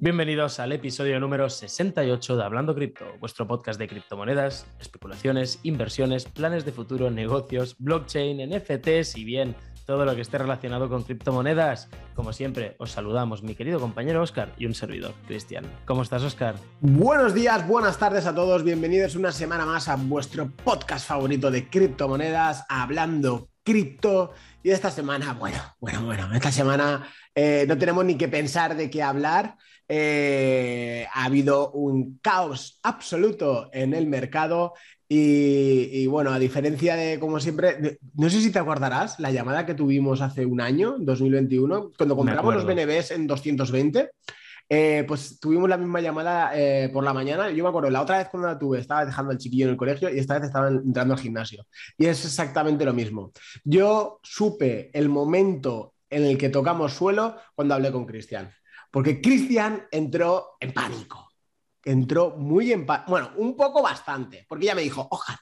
Bienvenidos al episodio número 68 de Hablando Cripto, vuestro podcast de criptomonedas, especulaciones, inversiones, planes de futuro, negocios, blockchain, NFTs y bien, todo lo que esté relacionado con criptomonedas. Como siempre, os saludamos mi querido compañero Oscar y un servidor, Cristian. ¿Cómo estás, Oscar? Buenos días, buenas tardes a todos, bienvenidos una semana más a vuestro podcast favorito de criptomonedas, Hablando Cripto. Y esta semana, bueno, bueno, bueno, esta semana eh, no tenemos ni que pensar de qué hablar. Eh, ha habido un caos absoluto en el mercado y, bueno, a diferencia de, como siempre, no sé si te acordarás la llamada que tuvimos hace un año, 2021, cuando compramos los BNBs en 220. Eh, pues tuvimos la misma llamada eh, por la mañana. Yo me acuerdo, la otra vez cuando la tuve, estaba dejando al chiquillo en el colegio y esta vez estaba entrando al gimnasio. Y es exactamente lo mismo. Yo supe el momento en el que tocamos suelo cuando hablé con Cristian. Porque Cristian entró en pánico. Entró muy en pánico. Bueno, un poco bastante. Porque ya me dijo, ojalá,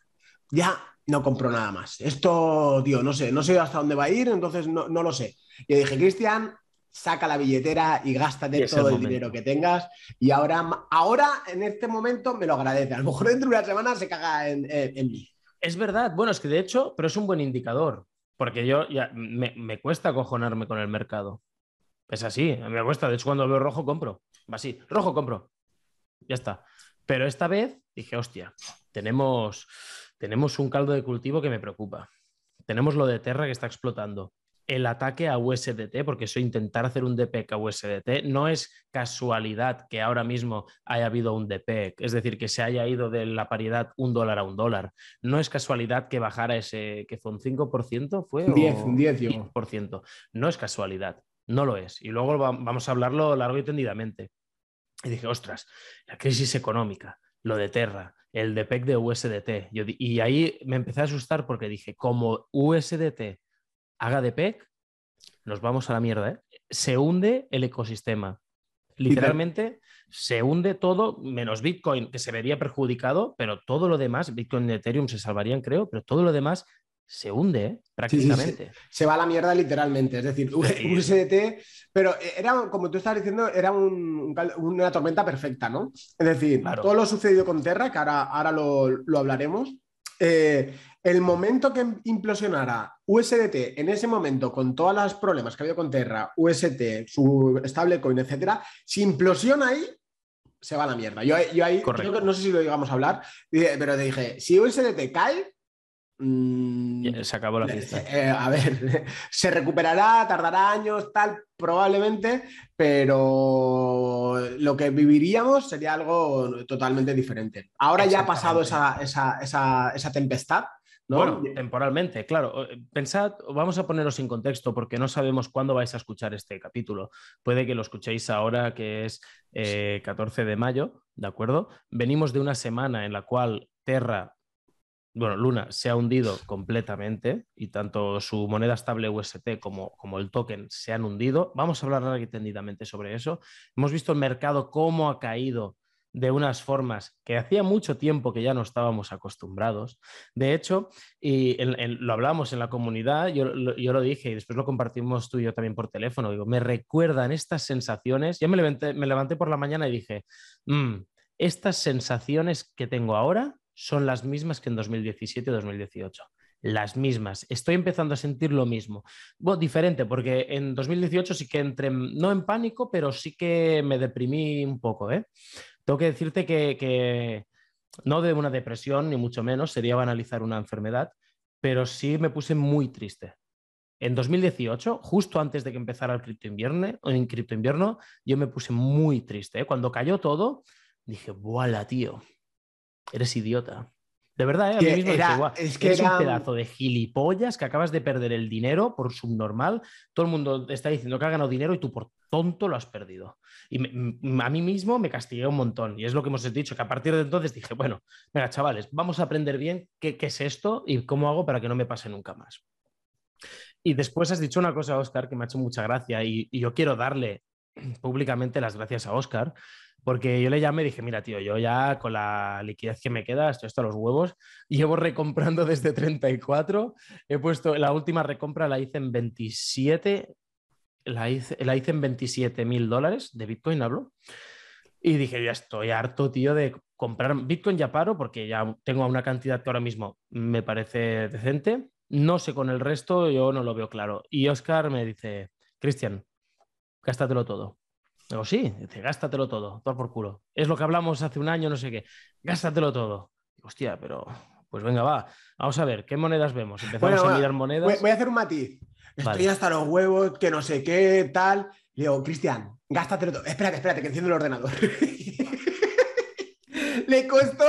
ya no compro nada más. Esto, tío, no sé, no sé hasta dónde va a ir, entonces no, lo sé. Yo dije, Cristian, saca la billetera y gástate todo el, dinero que tengas. Y ahora, ahora, en este momento, me lo agradece. A lo mejor dentro de una semana se caga en, mí. Es verdad, bueno, es que de hecho, pero es un buen indicador, porque yo ya me, me cuesta acojonarme con el mercado. Es así, me cuesta. De hecho, cuando veo rojo, compro. Va así, rojo, compro. Ya está. Pero esta vez dije, hostia, tenemos, tenemos un caldo de cultivo que me preocupa. Tenemos lo de Terra que está explotando. El ataque a USDT, porque eso intentar hacer un DPEC a USDT no es casualidad que ahora mismo haya habido un DPEC, es decir, que se haya ido de la paridad un dólar a un dólar. No es casualidad que bajara ese, que fue un 5%, fue... 10, un 10, 10%. No es casualidad. No lo es. Y luego vamos a hablarlo largo y tendidamente. Y dije, ostras, la crisis económica, lo de Terra, el DPEC de USDT. y ahí me empecé a asustar porque dije, como USDT haga DPEC, nos vamos a la mierda. ¿eh? Se hunde el ecosistema. Literalmente se hunde todo, menos Bitcoin, que se vería perjudicado, pero todo lo demás, Bitcoin y Ethereum se salvarían, creo, pero todo lo demás se hunde ¿eh? prácticamente. se va a la mierda literalmente. Es decir, USDT, pero era, como tú estabas diciendo, era una tormenta perfecta, ¿no? Es decir, todo lo sucedido con Terra, que ahora, ahora lo, hablaremos, eh, el momento que implosionara USDT, en ese momento, con todos los problemas que había con Terra, UST, su stablecoin, etcétera, si implosiona ahí, se va a la mierda. Yo, ahí, no sé si lo llegamos a hablar, pero te dije, si USDT cae, Mm, se acabó la fiesta. Eh, a ver, se recuperará, tardará años, tal, probablemente, pero lo que viviríamos sería algo totalmente diferente. Ahora ya ha pasado esa, esa, tempestad. ¿no? Bueno, temporalmente, claro. Pensad, vamos a poneros en contexto porque no sabemos cuándo vais a escuchar este capítulo. Puede que lo escuchéis ahora, que es 14 eh, de mayo, ¿de acuerdo? Venimos de una semana en la cual Terra bueno, Luna se ha hundido completamente y tanto su moneda estable UST como, como el token se han hundido. Vamos a hablar largo y tendidamente sobre eso. Hemos visto el mercado cómo ha caído de unas formas que hacía mucho tiempo que ya no estábamos acostumbrados. De hecho, y lo hablamos en la comunidad, yo, yo, lo dije y después lo compartimos tú y yo también por teléfono, digo, me recuerdan estas sensaciones, ya me levanté, me por la mañana y dije, mm, estas sensaciones que tengo ahora son las mismas que en 2017 2018. Las mismas. Estoy empezando a sentir lo mismo. Bueno, diferente, porque en 2018 sí que entré, no en pánico, pero sí que me deprimí un poco. ¿eh? Tengo que decirte que, no de una depresión, ni mucho menos, sería banalizar una enfermedad, pero sí me puse muy triste. En 2018, justo antes de que empezara el cripto invierno, en cripto invierno, yo me puse muy triste. ¿eh? Cuando cayó todo, dije, ¡buala, tío! Eres idiota. De verdad, ¿eh? a mí mismo es que eres un pedazo de gilipollas que acabas de perder el dinero por subnormal. Todo el mundo está diciendo que ha ganado dinero y tú por tonto lo has perdido. Y a mí mismo me castigué un montón. Y es lo que hemos dicho, que a partir de entonces dije, bueno, venga, chavales, vamos a aprender bien qué, es esto y cómo hago para que no me pase nunca más. Y después has dicho una cosa, Oscar, que me ha hecho mucha gracia y, y yo quiero darle públicamente las gracias a Oscar porque yo le llamé y dije, mira, tío, yo ya con la liquidez que me queda, estoy hasta los huevos, llevo recomprando desde 34, he puesto, la última recompra la hice en 27 la hice, la hice en 27 mil dólares de Bitcoin, hablo. Y dije, ya estoy harto, tío, de comprar Bitcoin ya paro porque ya tengo una cantidad que ahora mismo me parece decente. No sé con el resto, yo no lo veo claro. Y Oscar me dice, Cristian, gástatelo todo. Digo, sí, dice, gástatelo todo, todo por culo. Es lo que hablamos hace un año, no sé qué. Gástatelo todo. Digo, hostia, pero pues venga, va. Vamos a ver, ¿qué monedas vemos? Empezamos a mirar monedas. Voy, a hacer un matiz. Estoy hasta los huevos, que no sé qué, tal. Le digo, Cristian, gástatelo todo. Espérate, espérate, que enciendo el ordenador. Le costó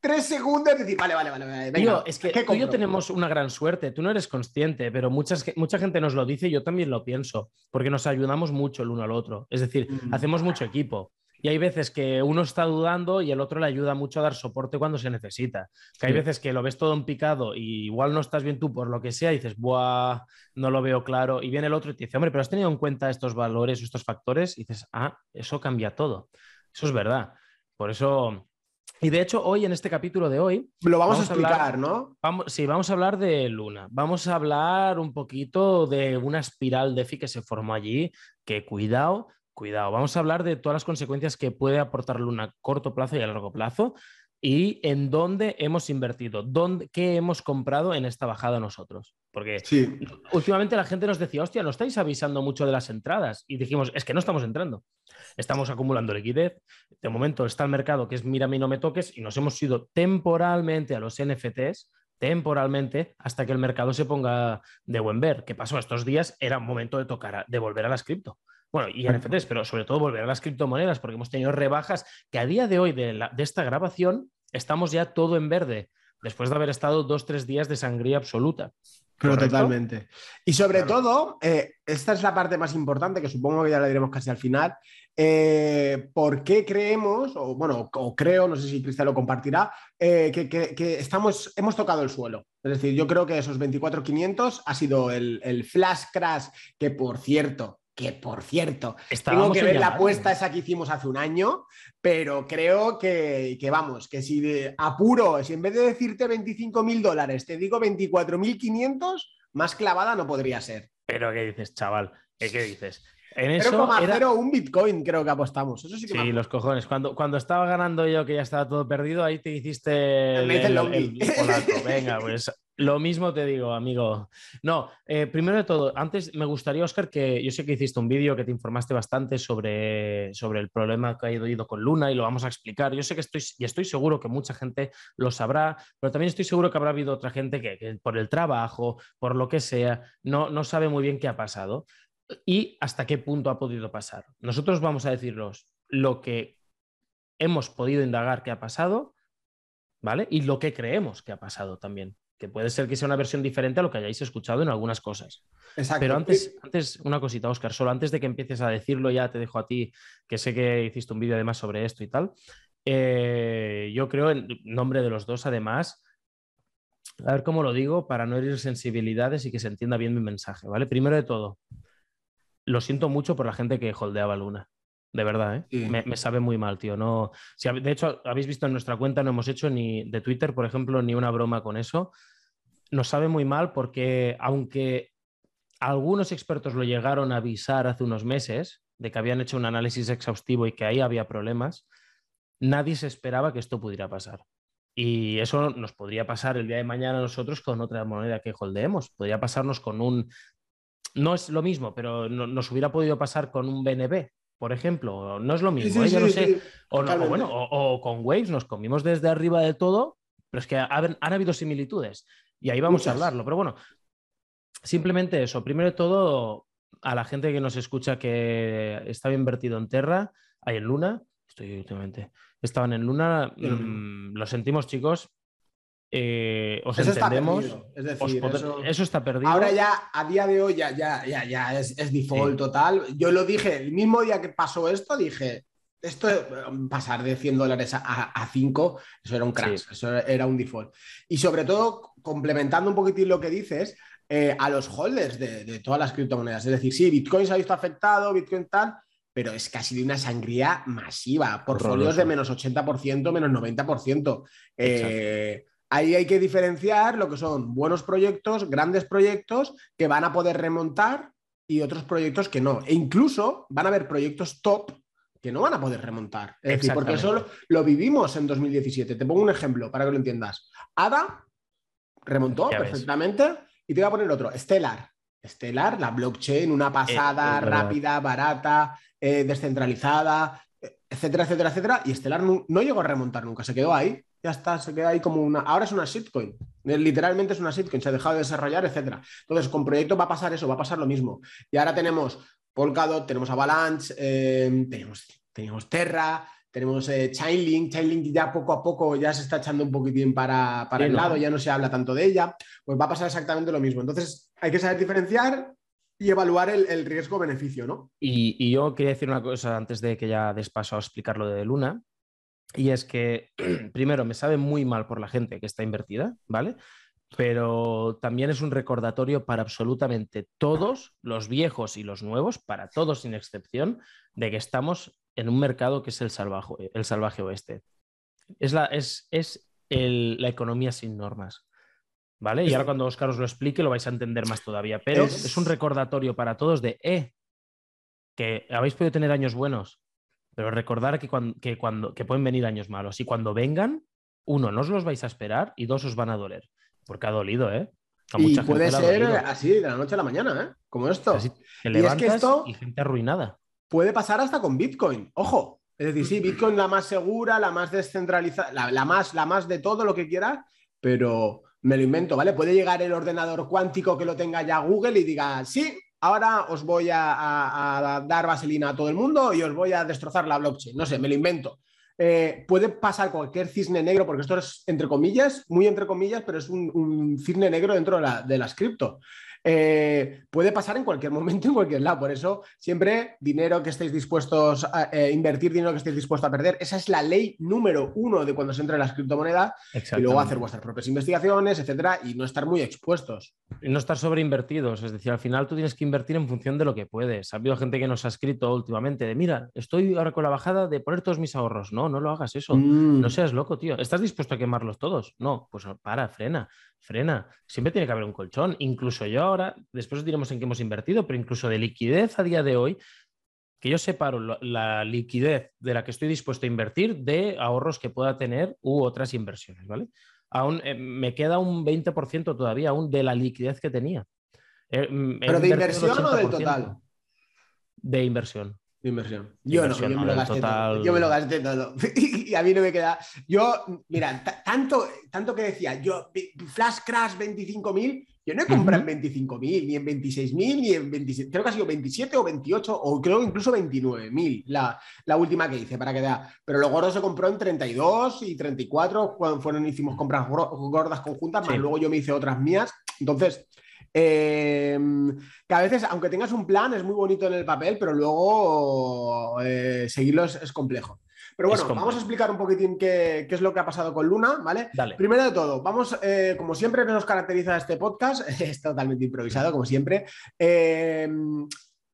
tres segundos decir, vale, vale, vale. Venga, es que tú y yo tenemos una gran suerte. Tú no eres consciente, pero muchas, mucha gente nos lo dice y yo también lo pienso, porque nos ayudamos mucho el uno al otro. Es decir, mm. hacemos mucho equipo. Y hay veces que uno está dudando y el otro le ayuda mucho a dar soporte cuando se necesita. Que hay veces que lo ves todo en picado y igual no estás bien tú por lo que sea y dices, ¡buah! No lo veo claro. Y viene el otro y te dice, hombre, pero has tenido en cuenta estos valores, estos factores. Y dices, ah, eso cambia todo. Eso es verdad. Por eso. Y de hecho, hoy en este capítulo de hoy. Lo vamos, a explicar, ¿no? Vamos, sí, vamos a hablar de Luna. Vamos a hablar un poquito de una espiral de FI que se formó allí. Que cuidado, cuidado. Vamos a hablar de todas las consecuencias que puede aportar Luna a corto plazo y a largo plazo y en dónde hemos invertido, dónde, qué hemos comprado en esta bajada nosotros. Porque últimamente la gente nos decía, hostia, no estáis avisando mucho de las entradas. Y dijimos, es que no estamos entrando. Estamos acumulando liquidez. De momento está el mercado que es mira a mí no me toques y nos hemos ido temporalmente a los NFTs temporalmente hasta que el mercado se ponga de buen ver. ¿Qué pasó estos días? Era momento de tocar, de volver a las cripto. Bueno, y NFTs, pero sobre todo volver a las criptomonedas, porque hemos tenido rebajas que a día de hoy de, esta grabación estamos ya todo en verde, después de haber estado dos, tres días de sangría absoluta. Pero totalmente. Y sobre todo, eh, esta es la parte más importante, que supongo que ya la diremos casi al final. Eh, ¿Por qué creemos, o bueno, o creo, no sé si Cristian lo compartirá, eh, que, estamos, hemos tocado el suelo? Es decir, yo creo que esos 24.500 ha sido el, el flash crash, que por cierto, que por cierto, tengo que ver la apuesta esa que hicimos hace un año, pero creo que, vamos, que si de apuro, si en vez de decirte 25 mil dólares te digo 24.500, más clavada no podría ser. Pero ¿qué dices, chaval? ¿Qué, dices? En eso era... un Bitcoin creo que apostamos. Eso sí, que sí los cojones. Cuando, cuando estaba ganando yo, que ya estaba todo perdido, ahí te hiciste el, el, Venga, pues lo mismo te digo, amigo. No, eh, primero de todo, antes me gustaría, Oscar, que yo sé que hiciste un vídeo que te informaste bastante sobre, sobre el problema que ha ido con Luna y lo vamos a explicar. Yo sé que estoy, y estoy seguro que mucha gente lo sabrá, pero también estoy seguro que habrá habido otra gente que, por el trabajo, por lo que sea, no, no sabe muy bien qué ha pasado y hasta qué punto ha podido pasar. Nosotros vamos a deciros lo que hemos podido indagar que ha pasado, ¿vale? Y lo que creemos que ha pasado también que puede ser que sea una versión diferente a lo que hayáis escuchado en algunas cosas. Exacto. Pero antes, antes, una cosita, Oscar, solo antes de que empieces a decirlo, ya te dejo a ti, que sé que hiciste un vídeo además sobre esto y tal. Eh, yo creo, en nombre de los dos, además, a ver cómo lo digo para no herir sensibilidades y que se entienda bien mi mensaje, ¿vale? Primero de todo, lo siento mucho por la gente que holdeaba Luna. De verdad, ¿eh? Me, sabe muy mal, tío. No, si, de hecho, habéis visto en nuestra cuenta, no hemos hecho ni de Twitter, por ejemplo, ni una broma con eso. Nos sabe muy mal porque, aunque algunos expertos lo llegaron a avisar hace unos meses de que habían hecho un análisis exhaustivo y que ahí había problemas, nadie se esperaba que esto pudiera pasar. Y eso nos podría pasar el día de mañana a nosotros con otra moneda que holdeemos. Podría pasarnos con un. No es lo mismo, pero nos hubiera podido pasar con un BNB, por ejemplo. No es lo mismo, ¿eh? no sé. O, bueno, o, con Waves nos comimos desde arriba de todo, pero es que han, habido similitudes y ahí vamos a hablarlo. Pero bueno, simplemente eso. Primero de todo, a la gente que nos escucha que estaba invertido en Terra, hay en Luna, estoy últimamente, estaban en Luna, mm, lo sentimos chicos, eh, os eso entendemos. eso... está perdido. Ahora ya, a día de hoy, ya, ya, ya, ya es, default total. Yo lo dije, el mismo día que pasó esto, dije, esto um, pasar de 100 dólares a, 5, eso era un crash, eso era un default. Y sobre todo, complementando un poquitín lo que dices, eh, a los holders de, todas las criptomonedas. Es decir, sí, Bitcoin se ha visto afectado, Bitcoin tal, pero es casi de una sangría masiva. Portfolios de menos 80%, menos 90%. Eh, Ahí hay que diferenciar lo que son buenos proyectos, grandes proyectos que van a poder remontar y otros proyectos que no. E incluso van a haber proyectos top que no van a poder remontar. Es decir, porque eso lo, vivimos en 2017. Te pongo un ejemplo para que lo entiendas. ADA remontó perfectamente y te voy a poner otro. Stellar. Stellar, la blockchain, una pasada rápida, barata, eh, descentralizada, etcétera, etcétera, etcétera. Y Stellar no, llegó a remontar nunca, se quedó ahí. Ya está, se queda ahí como una. Ahora es una shitcoin. Eh, literalmente es una shitcoin, se ha dejado de desarrollar, etcétera. Entonces, con proyectos va a pasar eso, va a pasar lo mismo. Y ahora tenemos Polkadot, tenemos Avalanche, eh, tenemos, tenemos Terra, tenemos eh, Chainlink, Chainlink ya poco a poco ya se está echando un poquitín para, para el lado, ya no se habla tanto de ella, pues va a pasar exactamente lo mismo. Entonces hay que saber diferenciar y evaluar el, riesgo-beneficio, ¿no? Y, yo quería decir una cosa antes de que ya des paso a explicar lo de Luna, y es que, primero, me sabe muy mal por la gente que está invertida, ¿vale? Pero también es un recordatorio para absolutamente todos, los viejos y los nuevos, para todos sin excepción, de que estamos en un mercado que es el salvaje, el salvaje oeste. Es la, es, es la economía sin normas. ¿Vale? Y ahora cuando Oscar os lo explique lo vais a entender más todavía. Pero es, un recordatorio para todos de, eh, que habéis podido tener años buenos, pero recordar que, cuando, que, cuando, que pueden venir años malos. Y cuando vengan, uno, no os los vais a esperar y dos, os van a doler. Porque ha dolido, ¿eh? y puede ser así de la noche a la mañana, ¿eh? Como esto. y es que esto... y gente arruinada puede pasar hasta con Bitcoin. Ojo. Es decir, sí, Bitcoin la más segura, la más descentralizada, la, más, la más de todo lo que quieras, pero me lo invento, ¿vale? Puede llegar el ordenador cuántico que lo tenga ya Google y diga, sí, ahora os voy a, dar vaselina a todo el mundo y os voy a destrozar la blockchain. No sé, me lo invento. Eh, puede pasar cualquier cisne negro, porque esto es entre comillas, muy entre comillas, pero es un, cisne negro dentro de, la, de cripto. Eh, puede pasar en cualquier momento, en cualquier lado. Por eso, siempre dinero que estéis dispuestos a eh, invertir, dinero que estéis dispuestos a perder. Esa es la ley número uno de cuando se entra en las criptomonedas. Y luego hacer vuestras propias investigaciones, etcétera, y no estar muy expuestos. Y no estar sobreinvertidos. Es decir, al final tú tienes que invertir en función de lo que puedes. Ha habido gente que nos ha escrito últimamente de, mira, estoy ahora con la bajada de poner todos mis ahorros. No, no lo hagas eso. Mm. No seas loco, tío. ¿Estás dispuesto a quemarlos todos? No, pues para, frena frena. Siempre tiene que haber un colchón. Incluso yo ahora, después diremos en qué hemos invertido, pero incluso de liquidez a día de hoy, que yo separo la liquidez de la que estoy dispuesto a invertir de ahorros que pueda tener u otras inversiones, ¿vale? Aún eh, me queda un 20% todavía aún de la liquidez que tenía. Eh, mm, ¿Pero de inversión o del total? De inversión. De inversión. Yo no, yo me, lo gasté todo. yo me lo gasté todo. y a mí no me queda. Yo, mira, tanto, tanto que decía, yo, Flash Crash 25.000, yo no he comprado en 25.000, ni en 26.000, ni en 27, creo que ha sido 27 o 28, o creo incluso 29.000 la, la última que hice, para que vea. Pero lo gordo se compró en 32 y 34, cuando fueron, hicimos compras gordas conjuntas, más luego yo me hice otras mías. Entonces, Em, que a veces, aunque tengas un plan, es muy bonito en el papel, pero luego eh, seguirlo es, complejo. Pero bueno, vamos a explicar un poquitín qué, es lo que ha pasado con Luna, ¿vale? Primero de todo, vamos, eh, como siempre nos caracteriza este podcast, es totalmente improvisado, como siempre.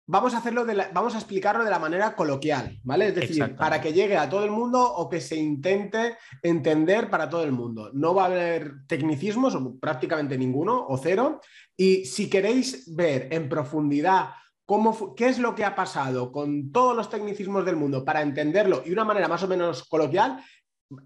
Vamos a hacerlo de vamos a explicarlo de la manera coloquial, ¿vale? Es decir, para que llegue a todo el mundo o que se intente entender para todo el mundo. No va a haber tecnicismos, o prácticamente ninguno, o cero. Y si queréis ver en profundidad cómo, qué es lo que ha pasado con todos los tecnicismos del mundo para entenderlo y de una manera más o menos coloquial,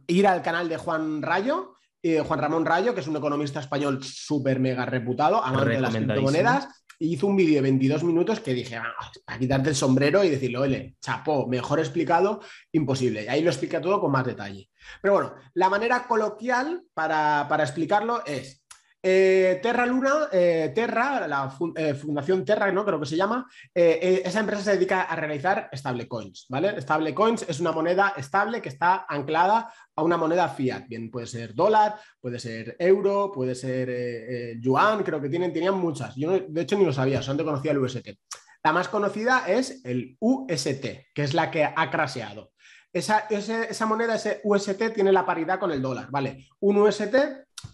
ir al canal de Juan Rayo. Eh, Juan Ramón Rayo, que es un economista español súper mega reputado, amante de las criptomonedas, hizo un vídeo de 22 minutos que dije, ah, a quitarte el sombrero y decirle, oye, chapó, mejor explicado, imposible. Y ahí lo explica todo con más detalle. Pero bueno, la manera coloquial para, para explicarlo es, eh, Terra Luna, eh, Terra, la eh, Fundación Terra, ¿no? Creo que se llama, esa empresa se dedica a realizar stablecoins, ¿vale? Stablecoins es una moneda estable que está anclada a una moneda fiat, bien puede ser dólar, puede ser euro, puede ser yuan, creo que tienen, tenían muchas. Yo de hecho ni lo sabía, solamente conocía el UST. La más conocida es el UST, que es la que ha craseado. Esa, moneda, ese UST, tiene la paridad con el dólar, ¿vale? Un UST,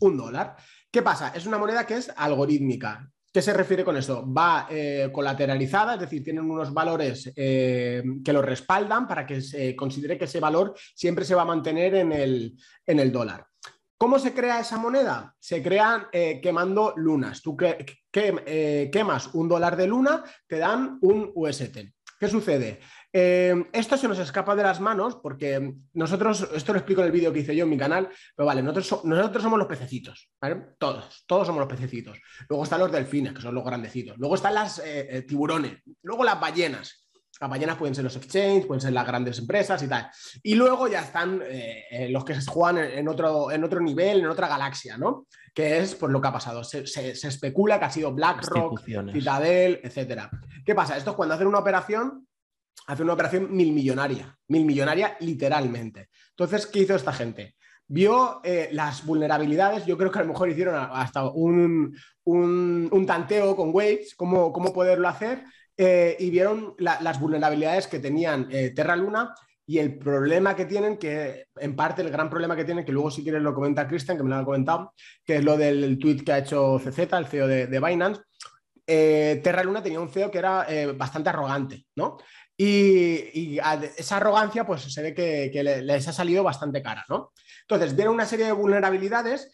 un dólar. ¿Qué pasa? Es una moneda que es algorítmica. ¿Qué se refiere con eso? Va eh, colateralizada, es decir, tienen unos valores eh, que lo respaldan para que se considere que ese valor siempre se va a mantener en el, en el dólar. ¿Cómo se crea esa moneda? Se crean eh, quemando lunas. Tú que, eh, quemas un dólar de luna, te dan un UST. ¿Qué sucede? Eh, esto se nos escapa de las manos porque nosotros, esto lo explico en el vídeo que hice yo en mi canal, pero vale, nosotros, nosotros somos los pececitos, ¿vale? Todos, todos somos los pececitos. Luego están los delfines, que son los grandecitos. Luego están las tiburones. Luego las ballenas. Las ballenas pueden ser los exchanges, pueden ser las grandes empresas y tal. Y luego ya están eh, eh, los que se juegan en, otro, en otro nivel, en otra galaxia, ¿no? Que es pues, lo que ha pasado. Se, especula que ha sido BlackRock, Citadel, etc. ¿Qué pasa? Esto es cuando hacen una operación, hacen una operación mil millonaria, mil millonaria literalmente. Entonces, ¿qué hizo esta gente? Vio eh, las vulnerabilidades, yo creo que a lo mejor hicieron hasta un, tanteo con Waves, cómo, cómo poderlo hacer, eh, y vieron las vulnerabilidades que tenían eh, Terra Luna y el problema que tienen, que en parte el gran problema que tienen, que luego si quieres lo comenta Christian, que me lo ha comentado, que es lo del tweet que ha hecho CZ, el CEO de, Binance. Eh, Terra Luna tenía un CEO que era bastante arrogante, ¿no? Y, esa arrogancia, pues se ve que, les ha salido bastante cara, ¿no? Entonces, vieron una serie de vulnerabilidades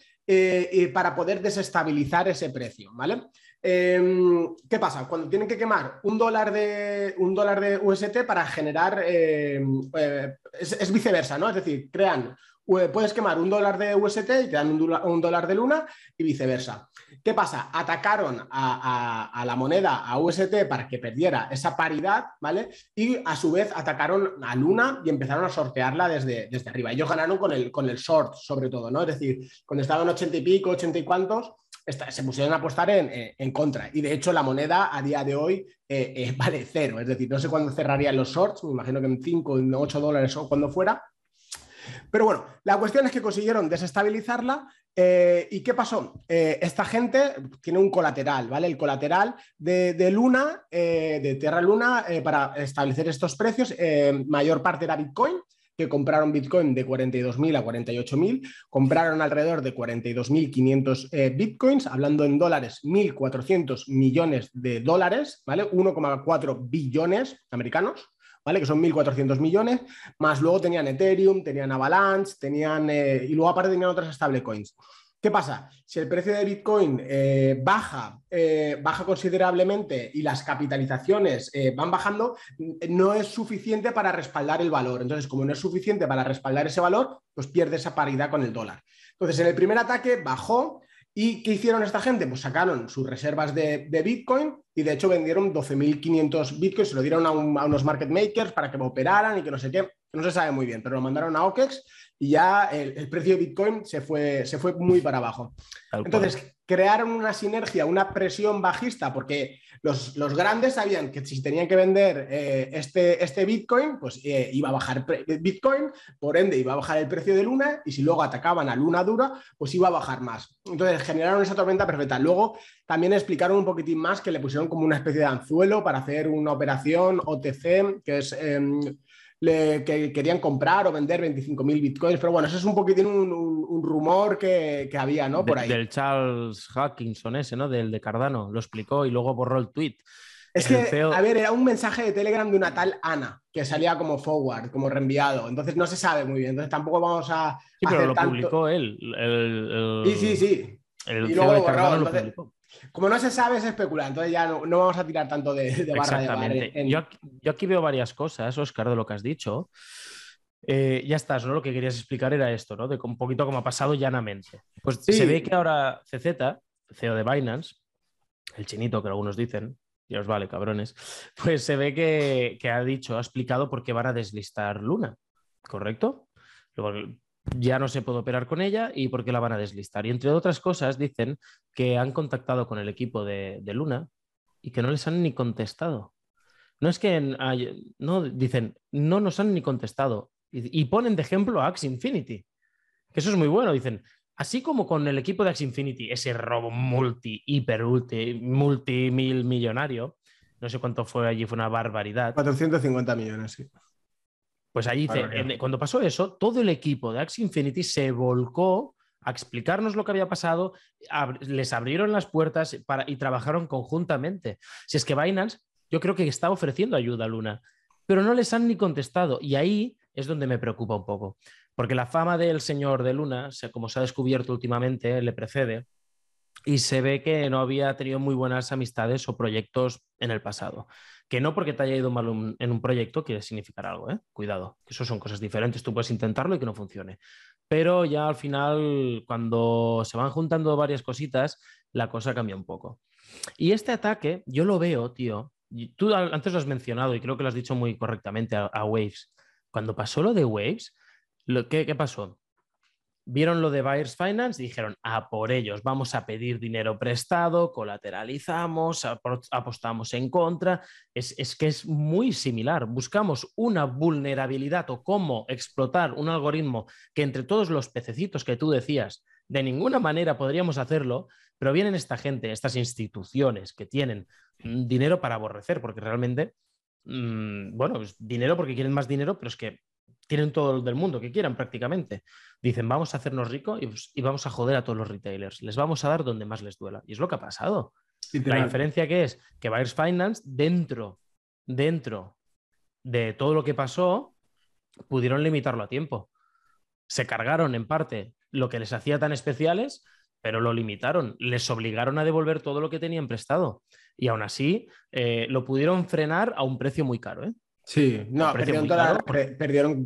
para poder desestabilizar ese precio, ¿vale? Em, ¿Qué pasa? Cuando tienen que quemar un dólar de, un dólar de UST para generar, em, eh, es, viceversa, ¿no? Es decir, crean, puedes quemar un dólar de UST y te dan un, dólar de Luna y viceversa. ¿Qué pasa? Atacaron a, la moneda, a UST, para que perdiera esa paridad, ¿vale? Y a su vez atacaron a Luna y empezaron a sortearla desde, desde arriba. Ellos ganaron con el, con el short, sobre todo, ¿no? Es decir, cuando estaban 80 y pico, 80 y cuantos, se pusieron a apostar en, contra. Y de hecho la moneda a día de hoy eh, eh, vale cero. Es decir, no sé cuándo cerrarían los shorts, me imagino que en 5, en 8 dólares o cuando fuera. Pero bueno, la cuestión es que consiguieron desestabilizarla. Eh, ¿Y qué pasó? esta gente tiene un colateral, ¿vale? El colateral de, Luna, de Tierra Luna, para establecer estos precios, mayor parte era Bitcoin que compraron Bitcoin de 42.000 a 48.000, compraron alrededor de 42.500 eh, Bitcoins, hablando en dólares, 1.400 millones de dólares, ¿vale? 1,4 billones americanos. ¿Vale? Que son 1.400 millones, más luego tenían Ethereum, tenían Avalanche, tenían, eh, y luego aparte tenían otras stablecoins. ¿Qué pasa? Si el precio de Bitcoin eh, baja, eh, baja considerablemente y las capitalizaciones van bajando, no es suficiente para respaldar el valor. Entonces, como no es suficiente para respaldar ese valor, pues pierde esa paridad con el dólar. Entonces, en el primer ataque bajó. ¿Y qué hicieron esta gente? Pues sacaron sus reservas de, Bitcoin y de hecho vendieron 12.500 Bitcoins, se lo dieron a, a, unos market makers para que operaran y que no sé qué, no se sabe muy bien, pero lo mandaron a OKEX y ya el, precio de Bitcoin se fue, se fue muy para abajo. Entonces, crearon una sinergia, una presión bajista, porque los, grandes sabían que si tenían que vender eh, este, este Bitcoin, pues eh, iba a bajar Bitcoin, por ende iba a bajar el precio de Luna, y si luego atacaban a Luna dura, pues iba a bajar más. Entonces, generaron esa tormenta perfecta. Luego, también explicaron un poquitín más que le pusieron como una especie de anzuelo para hacer una operación OTC, que es... Que querían comprar o vender 25.000 bitcoins, pero bueno, eso es un poquitín un, rumor que, había, ¿no? Por ahí. Del Charles Hackinson ese, ¿no? Del de Cardano, lo explicó y luego borró el tweet. Es que, a ver, era un mensaje de Telegram de una tal Ana, que salía como forward, como reenviado. Entonces no se sabe muy bien. Entonces tampoco vamos a. Sí, pero lo publicó él. Sí, sí, sí. El y luego lo Lo publicó. Como no se sabe, es especular, entonces ya no, vamos a tirar tanto de, barra de Yo, aquí, veo varias cosas, Oscar, de lo que has dicho. Eh, ya estás, ¿no? Lo que querías explicar era esto, ¿no? De un poquito como ha pasado llanamente. Pues se ve que ahora CZ, CEO de Binance, el chinito que algunos dicen, y os vale, cabrones, pues se ve que, que, ha dicho, ha explicado por qué van a deslistar Luna, ¿correcto? Ya no se puede operar con ella y por qué la van a deslistar. Y entre otras cosas, dicen que han contactado con el equipo de, Luna y que no les han ni contestado. No es que no dicen, no nos han ni contestado. Y, ponen de ejemplo a Axe Infinity, que eso es muy bueno. Dicen, así como con el equipo de Axe Infinity, ese robo multi, hiper, multi, multi mil millonario, no sé cuánto fue allí, fue una barbaridad. 450 millones, sí. Pues ahí dice, cuando pasó eso, todo el equipo de Axie Infinity se volcó a explicarnos lo que había pasado, les abrieron las puertas para, y trabajaron conjuntamente. Si es que Binance, yo creo que está ofreciendo ayuda a Luna, pero no les han ni contestado. Y ahí es donde me preocupa un poco. Porque la fama del señor de Luna, como se ha descubierto últimamente, le precede y se ve que no había tenido muy buenas amistades o proyectos en el pasado. Que no porque te haya ido mal en un proyecto quiere significar algo, ¿eh? Cuidado, que eso son cosas diferentes. Tú puedes intentarlo y que no funcione. Pero ya al final, cuando se van juntando varias cositas, la cosa cambia un poco. Y este ataque, yo lo veo, tío. Tú antes lo has mencionado y creo que lo has dicho muy correctamente a, Waves. Cuando pasó lo de Waves, lo, ¿qué, ¿qué pasó? Vieron lo de Buyers Finance y dijeron, a por ellos, vamos a pedir dinero prestado, colateralizamos, apostamos en contra. Es, es, que es muy similar. Buscamos una vulnerabilidad o cómo explotar un algoritmo que entre todos los pececitos que tú decías, de ninguna manera podríamos hacerlo, pero vienen esta gente, estas instituciones que tienen mm, dinero para aborrecer, porque realmente, mm, bueno, dinero porque quieren más dinero, pero es que tienen todo el del mundo que quieran prácticamente. Dicen, vamos a hacernos ricos pues, y, vamos a joder a todos los retailers. Les vamos a dar donde más les duela. Y es lo que ha pasado. La diferencia que es que Buyers Finance, dentro, dentro de todo lo que pasó, pudieron limitarlo a tiempo. Se cargaron en parte lo que les hacía tan especiales, pero lo limitaron. Les obligaron a devolver todo lo que tenían prestado. Y aún así, eh, lo pudieron frenar a un precio muy caro. ¿eh? Sí, no, perdieron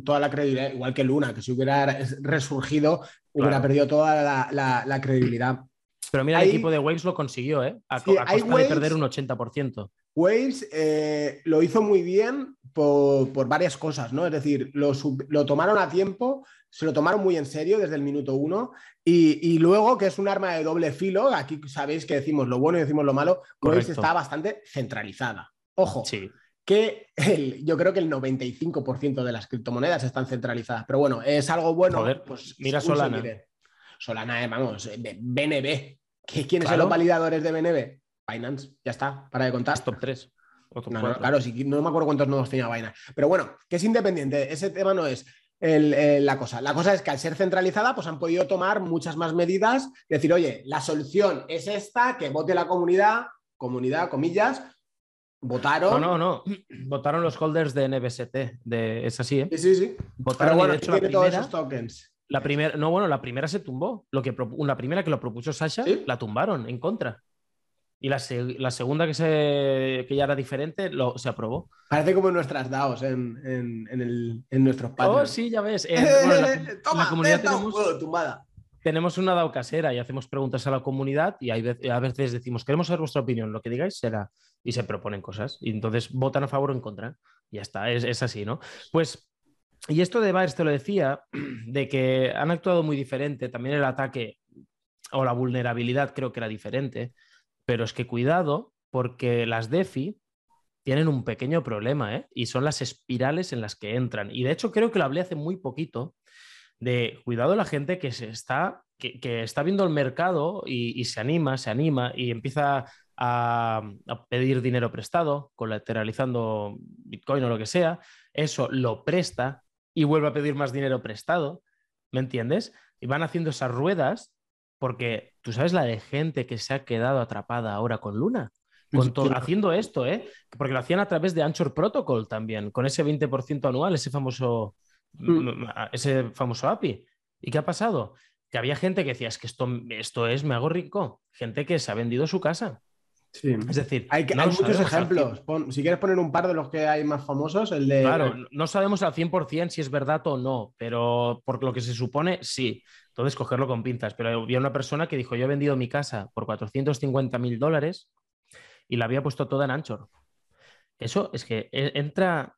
toda, la, credibilidad, igual que Luna, que si hubiera resurgido, hubiera perdido toda la, credibilidad. Pero mira, el equipo de Waves lo consiguió, ¿eh? A, costa de perder un 80%. Waves eh, lo hizo muy bien por, varias cosas, ¿no? Es decir, lo, tomaron a tiempo, se lo tomaron muy en serio desde el minuto uno y, luego, que es un arma de doble filo, aquí sabéis que decimos lo bueno y decimos lo malo, Waves está bastante centralizada. Ojo. Sí que yo creo que el 95% de las criptomonedas están centralizadas. Pero bueno, es algo bueno. pues mira Solana. Solana, eh, vamos, de BNB. ¿Quiénes son los validadores de BNB? Binance, ya está, para de contar. top 3. claro, no me acuerdo cuántos nodos tenía Binance. Pero bueno, que es independiente. Ese tema no es la cosa. La cosa es que al ser centralizada, pues han podido tomar muchas más medidas. Decir, oye, la solución es esta, que vote la comunidad, comunidad, comillas, Votaron. No, no, no. Votaron los holders de NBST. De... Es así, ¿eh? Sí, sí, sí. Votaron bueno, de hecho, la primera, todos esos tokens. La primera, no, bueno, la primera se tumbó. Lo que la primera que lo propuso Sasha, la tumbaron en contra. Y la, segunda que, se, que ya era diferente, lo, se aprobó. Parece como en nuestras DAOs, en, en, en, el, en nuestros Oh, sí, ya ves. la, comunidad tenemos, tumbada tenemos una DAO casera y hacemos preguntas a la comunidad y a veces decimos, queremos saber vuestra opinión, lo que digáis será, y se proponen cosas. Y entonces votan a favor o en contra. Y ya está, es, así, ¿no? Pues, y esto de Baers te lo decía, de que han actuado muy diferente, también el ataque o la vulnerabilidad creo que era diferente, pero es que cuidado, porque las DeFi tienen un pequeño problema, ¿eh? Y son las espirales en las que entran. Y de hecho creo que lo hablé hace muy poquito, de cuidado la gente que se está, que, está viendo el mercado y, se anima, se anima y empieza a, pedir dinero prestado, colateralizando Bitcoin o lo que sea, eso lo presta y vuelve a pedir más dinero prestado, ¿me entiendes? Y van haciendo esas ruedas porque tú sabes la de gente que se ha quedado atrapada ahora con Luna. Con haciendo esto, ¿eh? Porque lo hacían a través de Anchor Protocol también, con ese 20% anual, ese famoso Mm. ese famoso API. ¿Y qué ha pasado? Que había gente que decía, es que esto, esto es, me hago rico. Gente que se ha vendido su casa. Sí. Es decir, hay, muchos ejemplos. si quieres poner un par de los que hay más famosos, el de. Claro, no sabemos al 100% si es verdad o no, pero por lo que se supone, sí. Entonces, cogerlo con pinzas. Pero había una persona que dijo: Yo he vendido mi casa por 450 mil dólares y la había puesto toda en Anchor. Eso es que e, entra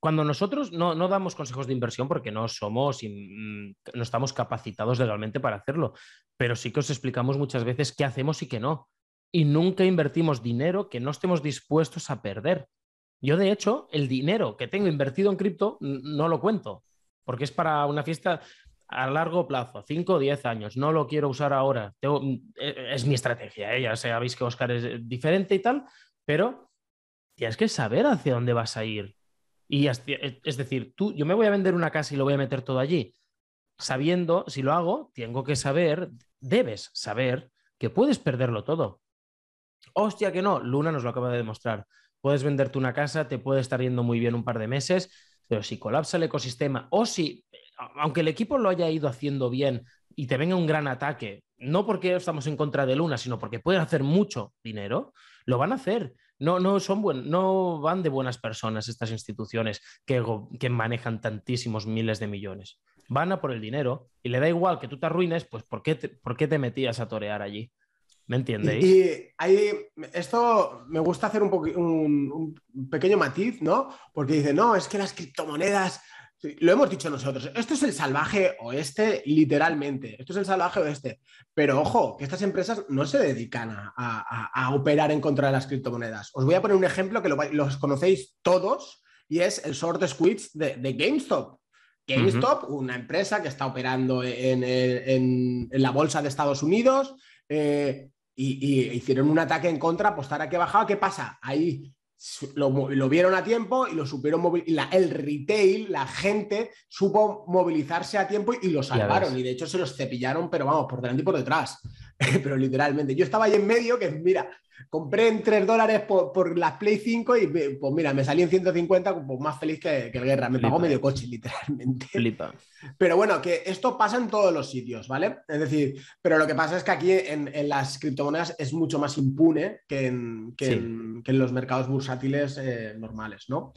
cuando nosotros no, damos consejos de inversión porque no somos, mm, no estamos capacitados legalmente para hacerlo, pero sí que os explicamos muchas veces qué hacemos y qué no. Y nunca invertimos dinero que no estemos dispuestos a perder. Yo, de hecho, el dinero que tengo invertido en cripto no lo cuento, porque es para una fiesta a largo plazo, 5 o 10 años. No lo quiero usar ahora. Mm, e, es mi estrategia, ¿eh? ya sabéis que Oscar es diferente y tal, pero tienes que saber hacia dónde vas a ir. Y eh, es decir, tú, yo me voy a vender una casa y lo voy a meter todo allí. Sabiendo, si lo hago, tengo que saber, debes saber que puedes perderlo todo. Hostia, que no, Luna nos lo acaba de demostrar. Puedes venderte una casa, te puede estar yendo muy bien un par de meses, pero si colapsa el ecosistema o si aunque el equipo lo haya ido haciendo bien y te venga un gran ataque, no porque estamos en contra de Luna, sino porque pueden hacer mucho dinero, lo van a hacer. No, no, son buen, no van de buenas personas estas instituciones que, que manejan tantísimos miles de millones. Van a por el dinero y le da igual que tú te arruines, pues ¿por qué te, ¿por qué te metías a torear allí? ¿Me entendéis? Y, ahí, esto me gusta hacer un, un, un, pequeño matiz, ¿no? Porque dice, no, es que las criptomonedas lo hemos dicho nosotros. Esto es el salvaje oeste, literalmente. Esto es el salvaje oeste. Pero ojo, que estas empresas no se dedican a, operar en contra de las criptomonedas. Os voy a poner un ejemplo que los conocéis todos y es el short squeeze de, GameStop. GameStop, una empresa que está operando en, la bolsa de Estados Unidos eh, y, hicieron un ataque en contra, apostar a que bajaba. ¿Qué pasa? Ahí lo, vieron a tiempo y lo supieron movilizar. El retail, la gente, supo movilizarse a tiempo y lo salvaron. Y de hecho se los cepillaron, pero vamos, por delante y por detrás. pero literalmente. Yo estaba ahí en medio que, mira, compré en 3 dólares por, por, las Play 5 y pues mira, me salí en 150, pues más feliz que, el guerra. Me pagó medio coche, literalmente. Flipa. Pero bueno, que esto pasa en todos los sitios, ¿vale? Es decir, pero lo que pasa es que aquí en, las criptomonedas es mucho más impune que en, que en, los mercados bursátiles eh, normales, ¿no?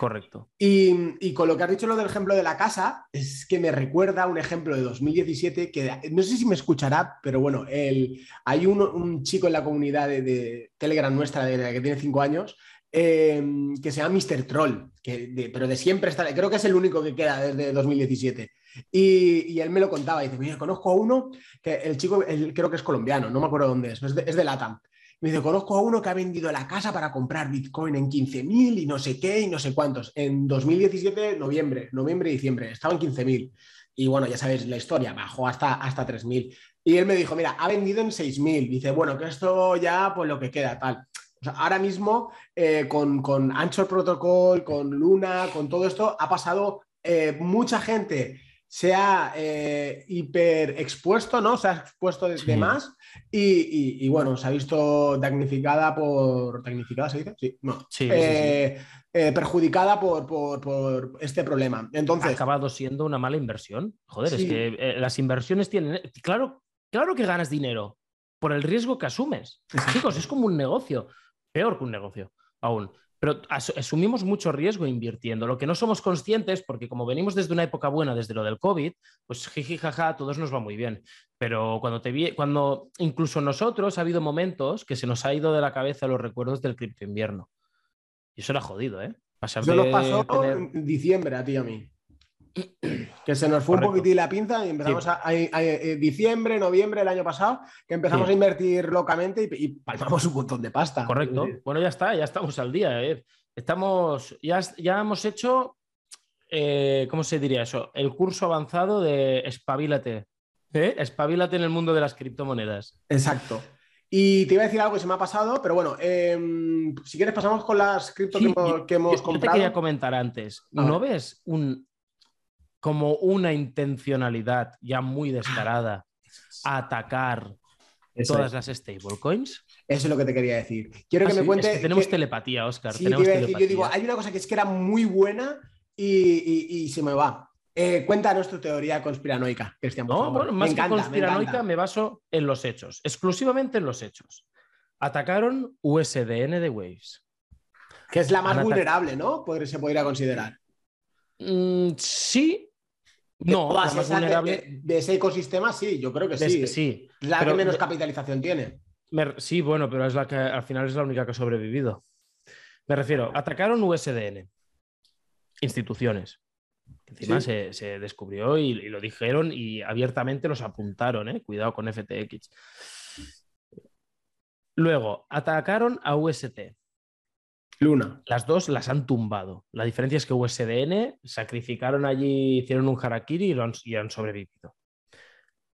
Correcto. Y, con lo que has dicho lo del ejemplo de la casa, es que me recuerda un ejemplo de 2017 que no sé si me escuchará, pero bueno, el, hay un, chico en la comunidad de, Telegram nuestra de, que tiene cinco años em, que se llama Mr. Troll, que pero de siempre está, creo que es el único que queda desde 2017. Y, él me lo contaba, y dice, mira, conozco a uno, que el chico creo que es colombiano, no me acuerdo dónde es, es de, es de LATAM. Me dice, conozco a uno que ha vendido la casa para comprar Bitcoin en 15.000 y no sé qué y no sé cuántos. En 2017, noviembre, noviembre diciembre, estaba en 15.000. Y bueno, ya sabéis la historia, bajó hasta, hasta 3.000. Y él me dijo, mira, ha vendido en 6.000. Dice, bueno, que esto ya, pues lo que queda, tal. ahora mismo, eh, con, con Anchor Protocol, con Luna, con todo esto, ha pasado eh, mucha gente se ha eh, hiper expuesto, ¿no? Se ha expuesto de, más y, bueno, se ha visto damnificada por. ¿Damnificada se dice? Sí, no. Eh, eh, perjudicada por, este problema. Entonces. Ha acabado siendo una mala inversión. Joder, es que las inversiones tienen. Claro, claro que ganas dinero por el riesgo que asumes. Chicos, es como un negocio. Peor que un negocio, aún. Pero asumimos mucho riesgo invirtiendo. Lo que no somos conscientes, porque como venimos desde una época buena, desde lo del COVID, pues jiji, jaja, a todos nos va muy bien. Pero cuando te vi, cuando incluso nosotros ha habido momentos que se nos ha ido de la cabeza los recuerdos del cripto invierno. Y eso era jodido, ¿eh? Pasar lo pasó en diciembre a ti y a mí. Que se nos fue un poquitín la pinza y empezamos a, eh, diciembre, noviembre del año pasado, que empezamos a invertir locamente y, palmamos un montón de pasta. Correcto. Bueno, ya está, ya estamos al día. Eh. Estamos, ya, ya hemos hecho, eh, ¿cómo se diría eso? El curso avanzado de espabilate. ¿Eh? Espabilate en el mundo de las criptomonedas. Exacto. Y te iba a decir algo que se me ha pasado, pero bueno, em, si quieres pasamos con las cripto que hemos, comprado. Yo te quería comentar antes, ¿no ves un, como una intencionalidad ya muy descarada a atacar todas las stablecoins? Eso es lo que te quería decir. Quiero que ah, me cuente. tenemos telepatía, Oscar. yo digo, hay una cosa que es que era muy buena y, se me va. Eh, cuéntanos tu teoría conspiranoica, Cristian. no, bueno, más que conspiranoica me, baso en los hechos, exclusivamente en los hechos. Atacaron USDN de Waves. Que es la más vulnerable, ¿no? Se podría considerar. Mm, sí, no, la más vulnerable... de, ese ecosistema, sí, yo creo que sí. sí. La que menos capitalización tiene. sí, bueno, pero es la que al final es la única que ha sobrevivido. Me refiero, atacaron USDN, instituciones. Encima se, descubrió y, lo dijeron y abiertamente los apuntaron, ¿eh? cuidado con FTX. Luego, atacaron a UST. Luna. Las dos las han tumbado. La diferencia es que USDN sacrificaron allí, hicieron un harakiri y, han, sobrevivido.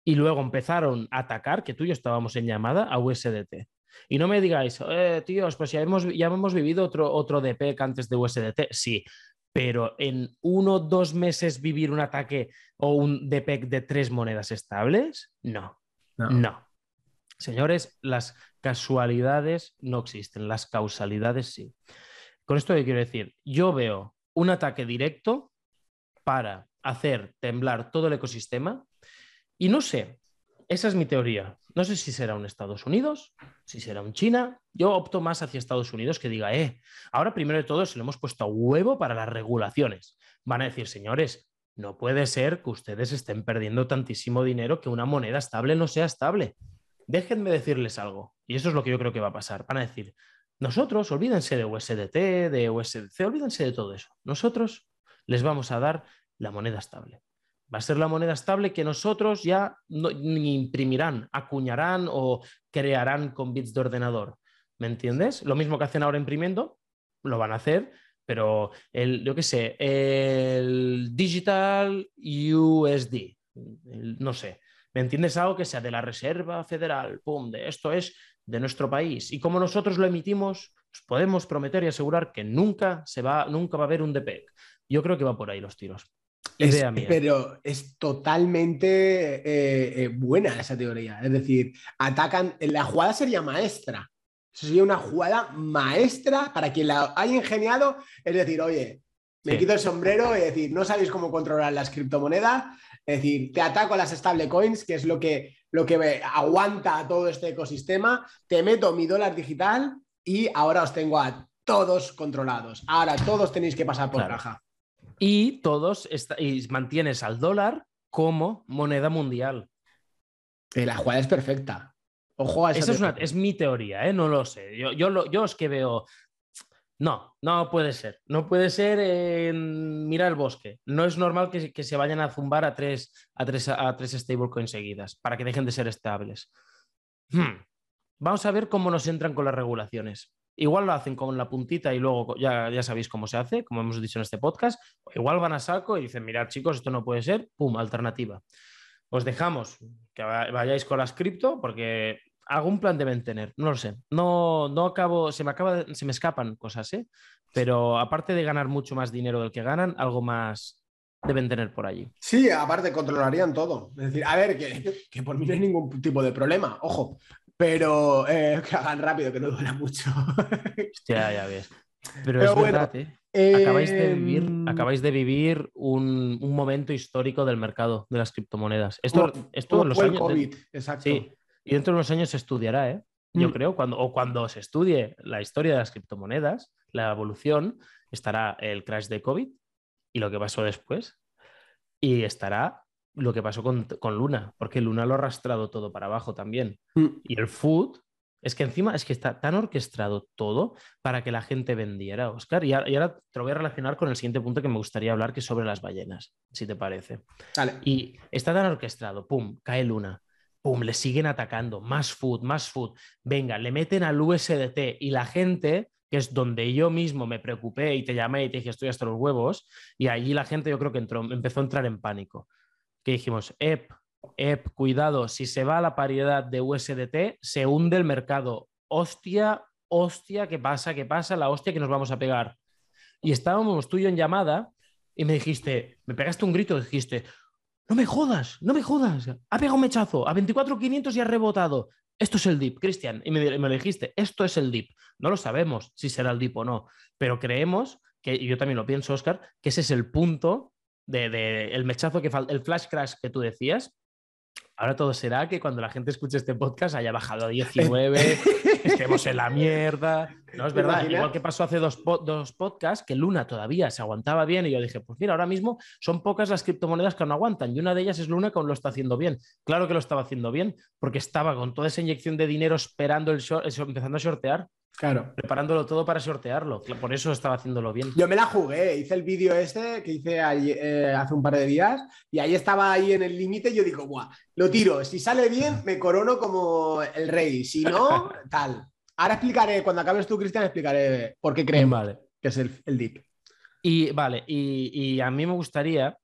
Y luego empezaron a atacar, que tú y yo estábamos en llamada, a USDT. Y no me digáis, eh, tíos, pues ya hemos, ya hemos vivido otro, otro DPEC antes de USDT. Sí, pero en uno o dos meses vivir un ataque o un DPEC de tres monedas estables, no. no. Señores, las casualidades no existen, las causalidades sí. Con esto, ¿qué quiero decir? Yo veo un ataque directo para hacer temblar todo el ecosistema. Y no sé, esa es mi teoría. No sé si será un Estados Unidos, si será un China. Yo opto más hacia Estados Unidos que diga, eh, ahora primero de todo se lo hemos puesto a huevo para las regulaciones. Van a decir, señores, no puede ser que ustedes estén perdiendo tantísimo dinero que una moneda estable no sea estable. Déjenme decirles algo. Y eso es lo que yo creo que va a pasar. Van a decir, nosotros, olvídense de USDT, de USDC, olvídense de todo eso. Nosotros les vamos a dar la moneda estable. Va a ser la moneda estable que nosotros ya no, ni imprimirán, acuñarán o crearán con bits de ordenador. ¿Me entiendes? Lo mismo que hacen ahora imprimiendo, lo van a hacer, pero el, yo qué sé, el digital USD, no sé, ¿me entiendes? Algo que sea de la Reserva Federal, pum, de esto es de nuestro país. Y como nosotros lo emitimos, pues podemos prometer y asegurar que nunca, se va, nunca va a haber un DPEC. Yo creo que va por ahí los tiros. Idea mía. Pero es totalmente eh, eh, buena esa teoría. Es decir, atacan. La jugada sería maestra. Sería una jugada maestra para quien la haya ingeniado. Es decir, oye, me quito el sombrero y decir, no sabéis cómo controlar las criptomonedas. Es decir, te ataco a las stablecoins, que es lo que, lo que aguanta todo este ecosistema. Te meto mi dólar digital y ahora os tengo a todos controlados. Ahora todos tenéis que pasar por caja. Y todos y mantienes al dólar como moneda mundial. La jugada es perfecta. Ojo a esa. es, es, mi teoría, ¿eh? no lo sé. Yo, yo, lo, yo es que veo. No, no puede ser. No puede ser en... el bosque. No es normal que, se vayan a zumbar a tres, a tres, a tres stablecoins seguidas para que dejen de ser estables. Hmm. Vamos a ver cómo nos entran con las regulaciones. Igual lo hacen con la puntita y luego ya, ya sabéis cómo se hace, como hemos dicho en este podcast. Igual van a saco y dicen, mirad chicos, esto no puede ser, pum, alternativa. Os dejamos que vayáis con las cripto porque algún plan deben tener, no lo sé. No, no acabo, se me, acaba, se me escapan cosas, ¿eh? Pero aparte de ganar mucho más dinero del que ganan, algo más deben tener por allí. Sí, aparte controlarían todo. Es decir, a ver, que, que por mí no hay ningún tipo de problema. Ojo, pero eh, que hagan rápido, que no duela mucho. Hostia, ya ves. Pero, es verdad, ¿eh? Acabáis de vivir, em, acabáis de vivir un, momento histórico del mercado de las criptomonedas. Esto, esto en los años. COVID, exacto. Sí, y dentro de unos años se estudiará, ¿eh? Yo mm. creo, cuando, o cuando se estudie la historia de las criptomonedas, la evolución, estará el crash de COVID y lo que pasó después. Y estará lo que pasó con, Luna, porque Luna lo ha arrastrado todo para abajo también. Mm. Y el food, es que encima es que está tan orquestado todo para que la gente vendiera, Oscar. Y, ahora te lo voy a relacionar con el siguiente punto que me gustaría hablar, que es sobre las ballenas, si te parece. Y está tan orquestado, pum, cae Luna. Pum, le siguen atacando, más food, más food. Venga, le meten al USDT y la gente que es donde yo mismo me preocupé y te llamé y te dije estoy hasta los huevos, y allí la gente yo creo que entró, empezó a entrar en pánico que dijimos, EP, EP, cuidado, si se va la paridad de USDT, se hunde el mercado. Hostia, hostia, ¿qué pasa? ¿Qué pasa? La hostia que nos vamos a pegar. Y estábamos tú y yo en llamada y me dijiste, me pegaste un grito, dijiste, no me jodas, no me jodas, ha pegado un mechazo, a 24.500 y ha rebotado. Esto es el dip, Cristian. Y me, me, dijiste, esto es el dip. No lo sabemos si será el dip o no, pero creemos que, y yo también lo pienso, Oscar, que ese es el punto de, el mechazo que falta, el flash crash que tú decías, ahora todo será que cuando la gente escuche este podcast haya bajado a 19, estemos en la mierda. No es verdad, igual que pasó hace dos, dos, podcasts, que Luna todavía se aguantaba bien y yo dije, pues mira, ahora mismo son pocas las criptomonedas que no aguantan y una de ellas es Luna que aún lo está haciendo bien. Claro que lo estaba haciendo bien porque estaba con toda esa inyección de dinero esperando el short, empezando a sortear Claro. Preparándolo todo para sortearlo. Por eso estaba haciéndolo bien. Yo me la jugué, hice el vídeo este que hice eh, hace un par de días y ahí estaba ahí en el límite. Yo digo, Buah, lo tiro. Si sale bien, me corono como el rey. Si no, tal. Ahora explicaré, cuando acabes tú, Cristian, explicaré por qué creen vale. que es el, el dip. Y vale, y, y a mí me gustaría,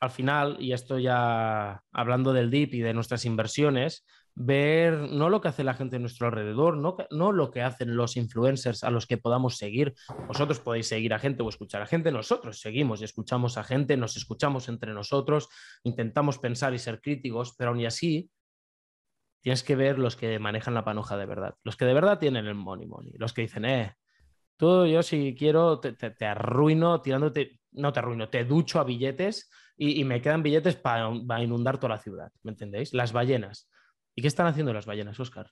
al final, y esto ya hablando del dip y de nuestras inversiones, ver no lo que hace la gente a nuestro alrededor, no, no, lo que hacen los influencers a los que podamos seguir. Vosotros podéis seguir a gente o escuchar a gente, nosotros seguimos y escuchamos a gente, nos escuchamos entre nosotros, intentamos pensar y ser críticos, pero aún así tienes que ver los que manejan la panoja de verdad, los que de verdad tienen el money money, los que dicen, eh, tú yo si quiero te, te, arruino tirándote, no te arruino, te ducho a billetes y, me quedan billetes para, inundar toda la ciudad, ¿me entendéis? Las ballenas. ¿Y qué están haciendo las ballenas, Oscar?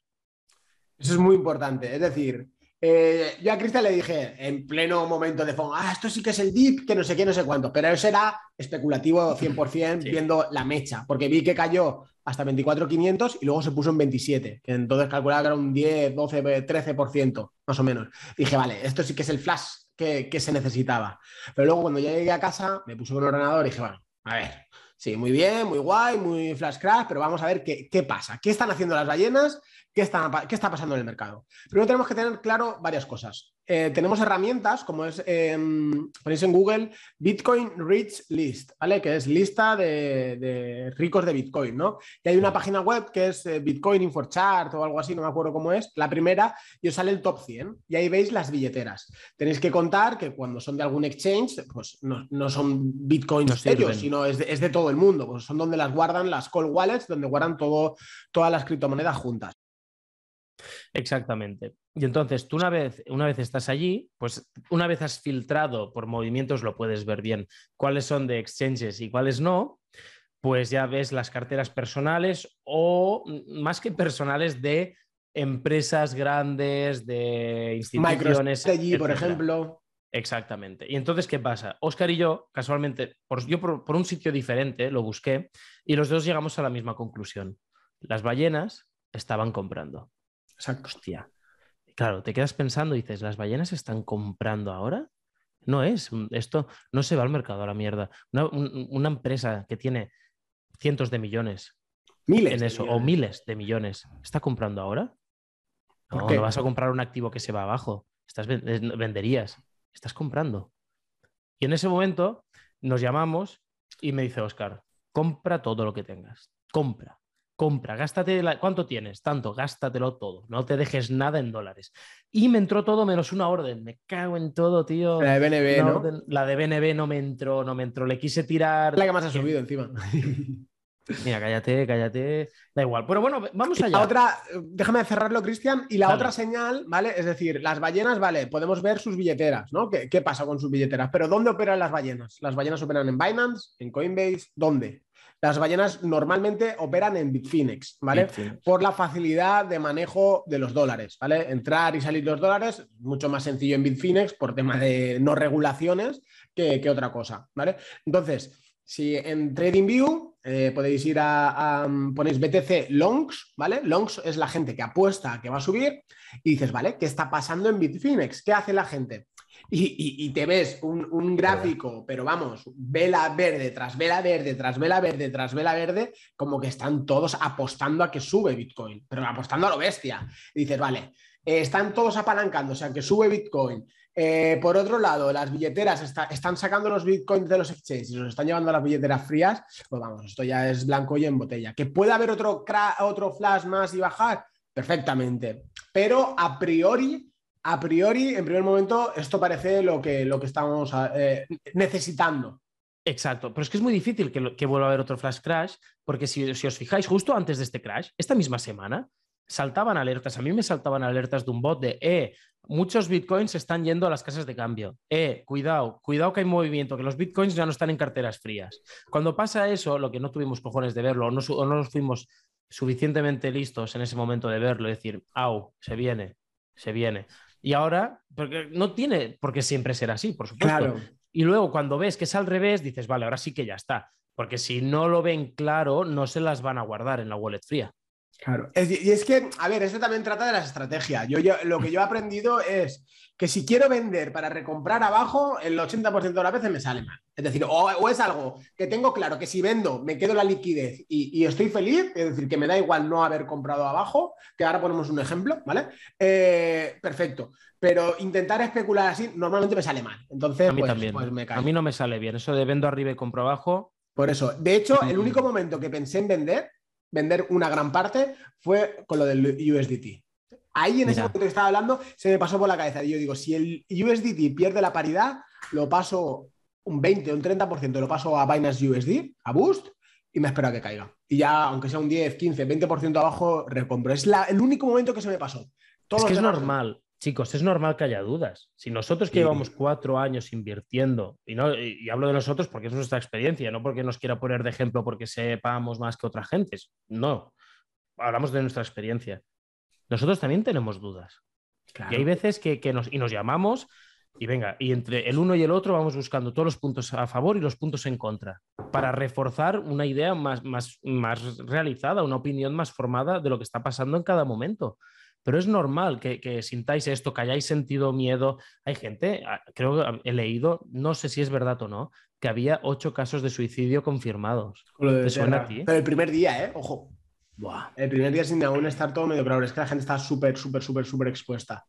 Eso es muy importante. Es decir, eh, yo a Cristian le dije en pleno momento de fondo, ah, esto sí que es el DIP, que no sé qué, no sé cuánto, pero eso era especulativo 100% viendo la mecha, porque vi que cayó hasta 24.500 y luego se puso en 27, que entonces calculaba que era un 10, 12, 13% más o menos. Dije, vale, esto sí que es el flash que, que se necesitaba. Pero luego cuando ya llegué a casa, me puse con el ordenador y dije, bueno, a ver, sí, muy bien, muy guay, muy flash crash, pero vamos a ver qué, qué pasa, qué están haciendo las ballenas ¿Qué está, ¿Qué está, pasando en el mercado? Primero tenemos que tener claro varias cosas. Eh, tenemos herramientas como es, em, ponéis en Google, Bitcoin Rich List, ¿vale? Que es lista de, ricos de Bitcoin, ¿no? Y hay una página web que es eh, Bitcoin Infochart o algo así, no me acuerdo cómo es, la primera, y os sale el top 100 y ahí veis las billeteras. Tenéis que contar que cuando son de algún exchange, pues no, son Bitcoins no sino es de, es de, todo el mundo, pues son donde las guardan las cold wallets, donde guardan todo, todas las criptomonedas juntas. Exactamente. Y entonces tú una vez, una vez estás allí, pues una vez has filtrado por movimientos, lo puedes ver bien, cuáles son de exchanges y cuáles no, pues ya ves las carteras personales o más que personales de empresas grandes, de instituciones. allí, por ejemplo. Exactamente. Y entonces, ¿qué pasa? Oscar y yo, casualmente, por, yo por un sitio diferente lo busqué y los dos llegamos a la misma conclusión. Las ballenas estaban comprando. Exacto. Hostia. Claro, te quedas pensando y dices, ¿las ballenas están comprando ahora? No es, esto no se va al mercado a la mierda. Una, empresa que tiene cientos de millones miles en eso, o miles de millones, ¿está comprando ahora? No, no vas a comprar un activo que se va abajo. Estás, venderías, estás comprando. Y en ese momento nos llamamos y me dice Oscar, compra todo lo que tengas, compra compra, gástate, ¿cuánto tienes? Tanto, gástatelo todo, no te dejes nada en dólares. Y me entró todo menos una orden, me cago en todo, tío. La de BNB, ¿no? la de BNB no me entró, no me entró, le quise tirar. La que más ha subido encima. Mira, cállate, cállate. Da igual. Pero bueno, vamos allá. La otra, déjame cerrarlo, Cristian. Y la otra señal, ¿vale? Es decir, las ballenas, vale, podemos ver sus billeteras, ¿no? ¿Qué, ¿Qué, pasa con sus billeteras? Pero ¿dónde operan las ballenas? ¿Las ballenas operan en Binance, en Coinbase? ¿Dónde? Las ballenas normalmente operan en Bitfinex, ¿vale? Por la facilidad de manejo de los dólares, ¿vale? Entrar y salir los dólares, mucho más sencillo en Bitfinex por tema de no regulaciones que, otra cosa, ¿vale? Entonces, si en TradingView eh, podéis ir a, ponéis BTC Longs, ¿vale? Longs es la gente que apuesta que va a subir y dices, ¿vale? ¿Qué está pasando en Bitfinex? ¿Qué hace la gente? Y, te ves un, gráfico, pero vamos, vela verde tras vela verde, tras vela verde, tras vela verde, como que están todos apostando a que sube Bitcoin, pero apostando a lo bestia. Y dices, vale, eh, están todos apalancándose a que sube Bitcoin. Eh, por otro lado, las billeteras están sacando los bitcoins de los exchanges y los están llevando a las billeteras frías. Pues vamos, esto ya es blanco y en botella. ¿Que puede haber otro, otro flash más y bajar? Perfectamente. Pero a priori a priori, en primer momento, esto parece lo que, lo que estamos eh, necesitando. Exacto, pero es que es muy difícil que, vuelva a haber otro flash crash, porque si, os fijáis, justo antes de este crash, esta misma semana, saltaban alertas, a mí me saltaban alertas de un bot de, eh, muchos bitcoins están yendo a las casas de cambio, eh, cuidado, cuidado que hay movimiento, que los bitcoins ya no están en carteras frías. Cuando pasa eso, lo que no tuvimos cojones de verlo, o no, o no fuimos suficientemente listos en ese momento de verlo, decir, au, se viene, se viene. Y ahora, porque no tiene por qué siempre ser así, por supuesto. Y luego cuando ves que es al revés, dices, vale, ahora sí que ya está. Porque si no lo ven claro, no se las van a guardar en la wallet fría. Claro. y es que, a ver, esto también trata de la estrategia. Yo, yo, lo que yo he aprendido es que si quiero vender para recomprar abajo, el 80% de las veces me sale mal. Es decir, o, es algo que tengo claro que si vendo me quedo la liquidez y, estoy feliz, es decir, que me da igual no haber comprado abajo, que ahora ponemos un ejemplo, ¿vale? Eh, perfecto. Pero intentar especular así normalmente me sale mal. Entonces, a mí pues, también. Pues me A mí no me sale bien. Eso de vendo arriba y compro abajo. Por eso. De hecho, el único momento que pensé en vender vender una gran parte fue con lo del USDT. Ahí en ese momento que estaba hablando se me pasó por la cabeza. Y yo digo, si el USDT pierde la paridad, lo paso un 20 o un 30%, lo paso a Binance USD, a Boost, y me espero a que caiga. Y ya, aunque sea un 10, 15, 20% abajo, recompro. Es el único momento que se me pasó. es que es normal. Chicos, es normal que haya dudas. Si nosotros que llevamos cuatro años invirtiendo, y, no, y hablo de nosotros porque es nuestra experiencia, no porque nos quiera poner de ejemplo porque sepamos más que otra gente, no, hablamos de nuestra experiencia. Nosotros también tenemos dudas. Y hay veces que, nos, y nos llamamos y venga, y entre el uno y el otro vamos buscando todos los puntos a favor y los puntos en contra, para reforzar una idea más, más, más realizada, una opinión más formada de lo que está pasando en cada momento. Pero es normal que, sintáis esto, que hayáis sentido miedo. Hay gente, ah, creo que he leído, no sé si es verdad o no, que había ocho casos de suicidio confirmados. ¿Te suena a ti? Pero el primer día, ¿eh? Ojo. El primer día sin aún estar todo medio claro. Es que la gente está súper, súper, súper, súper expuesta.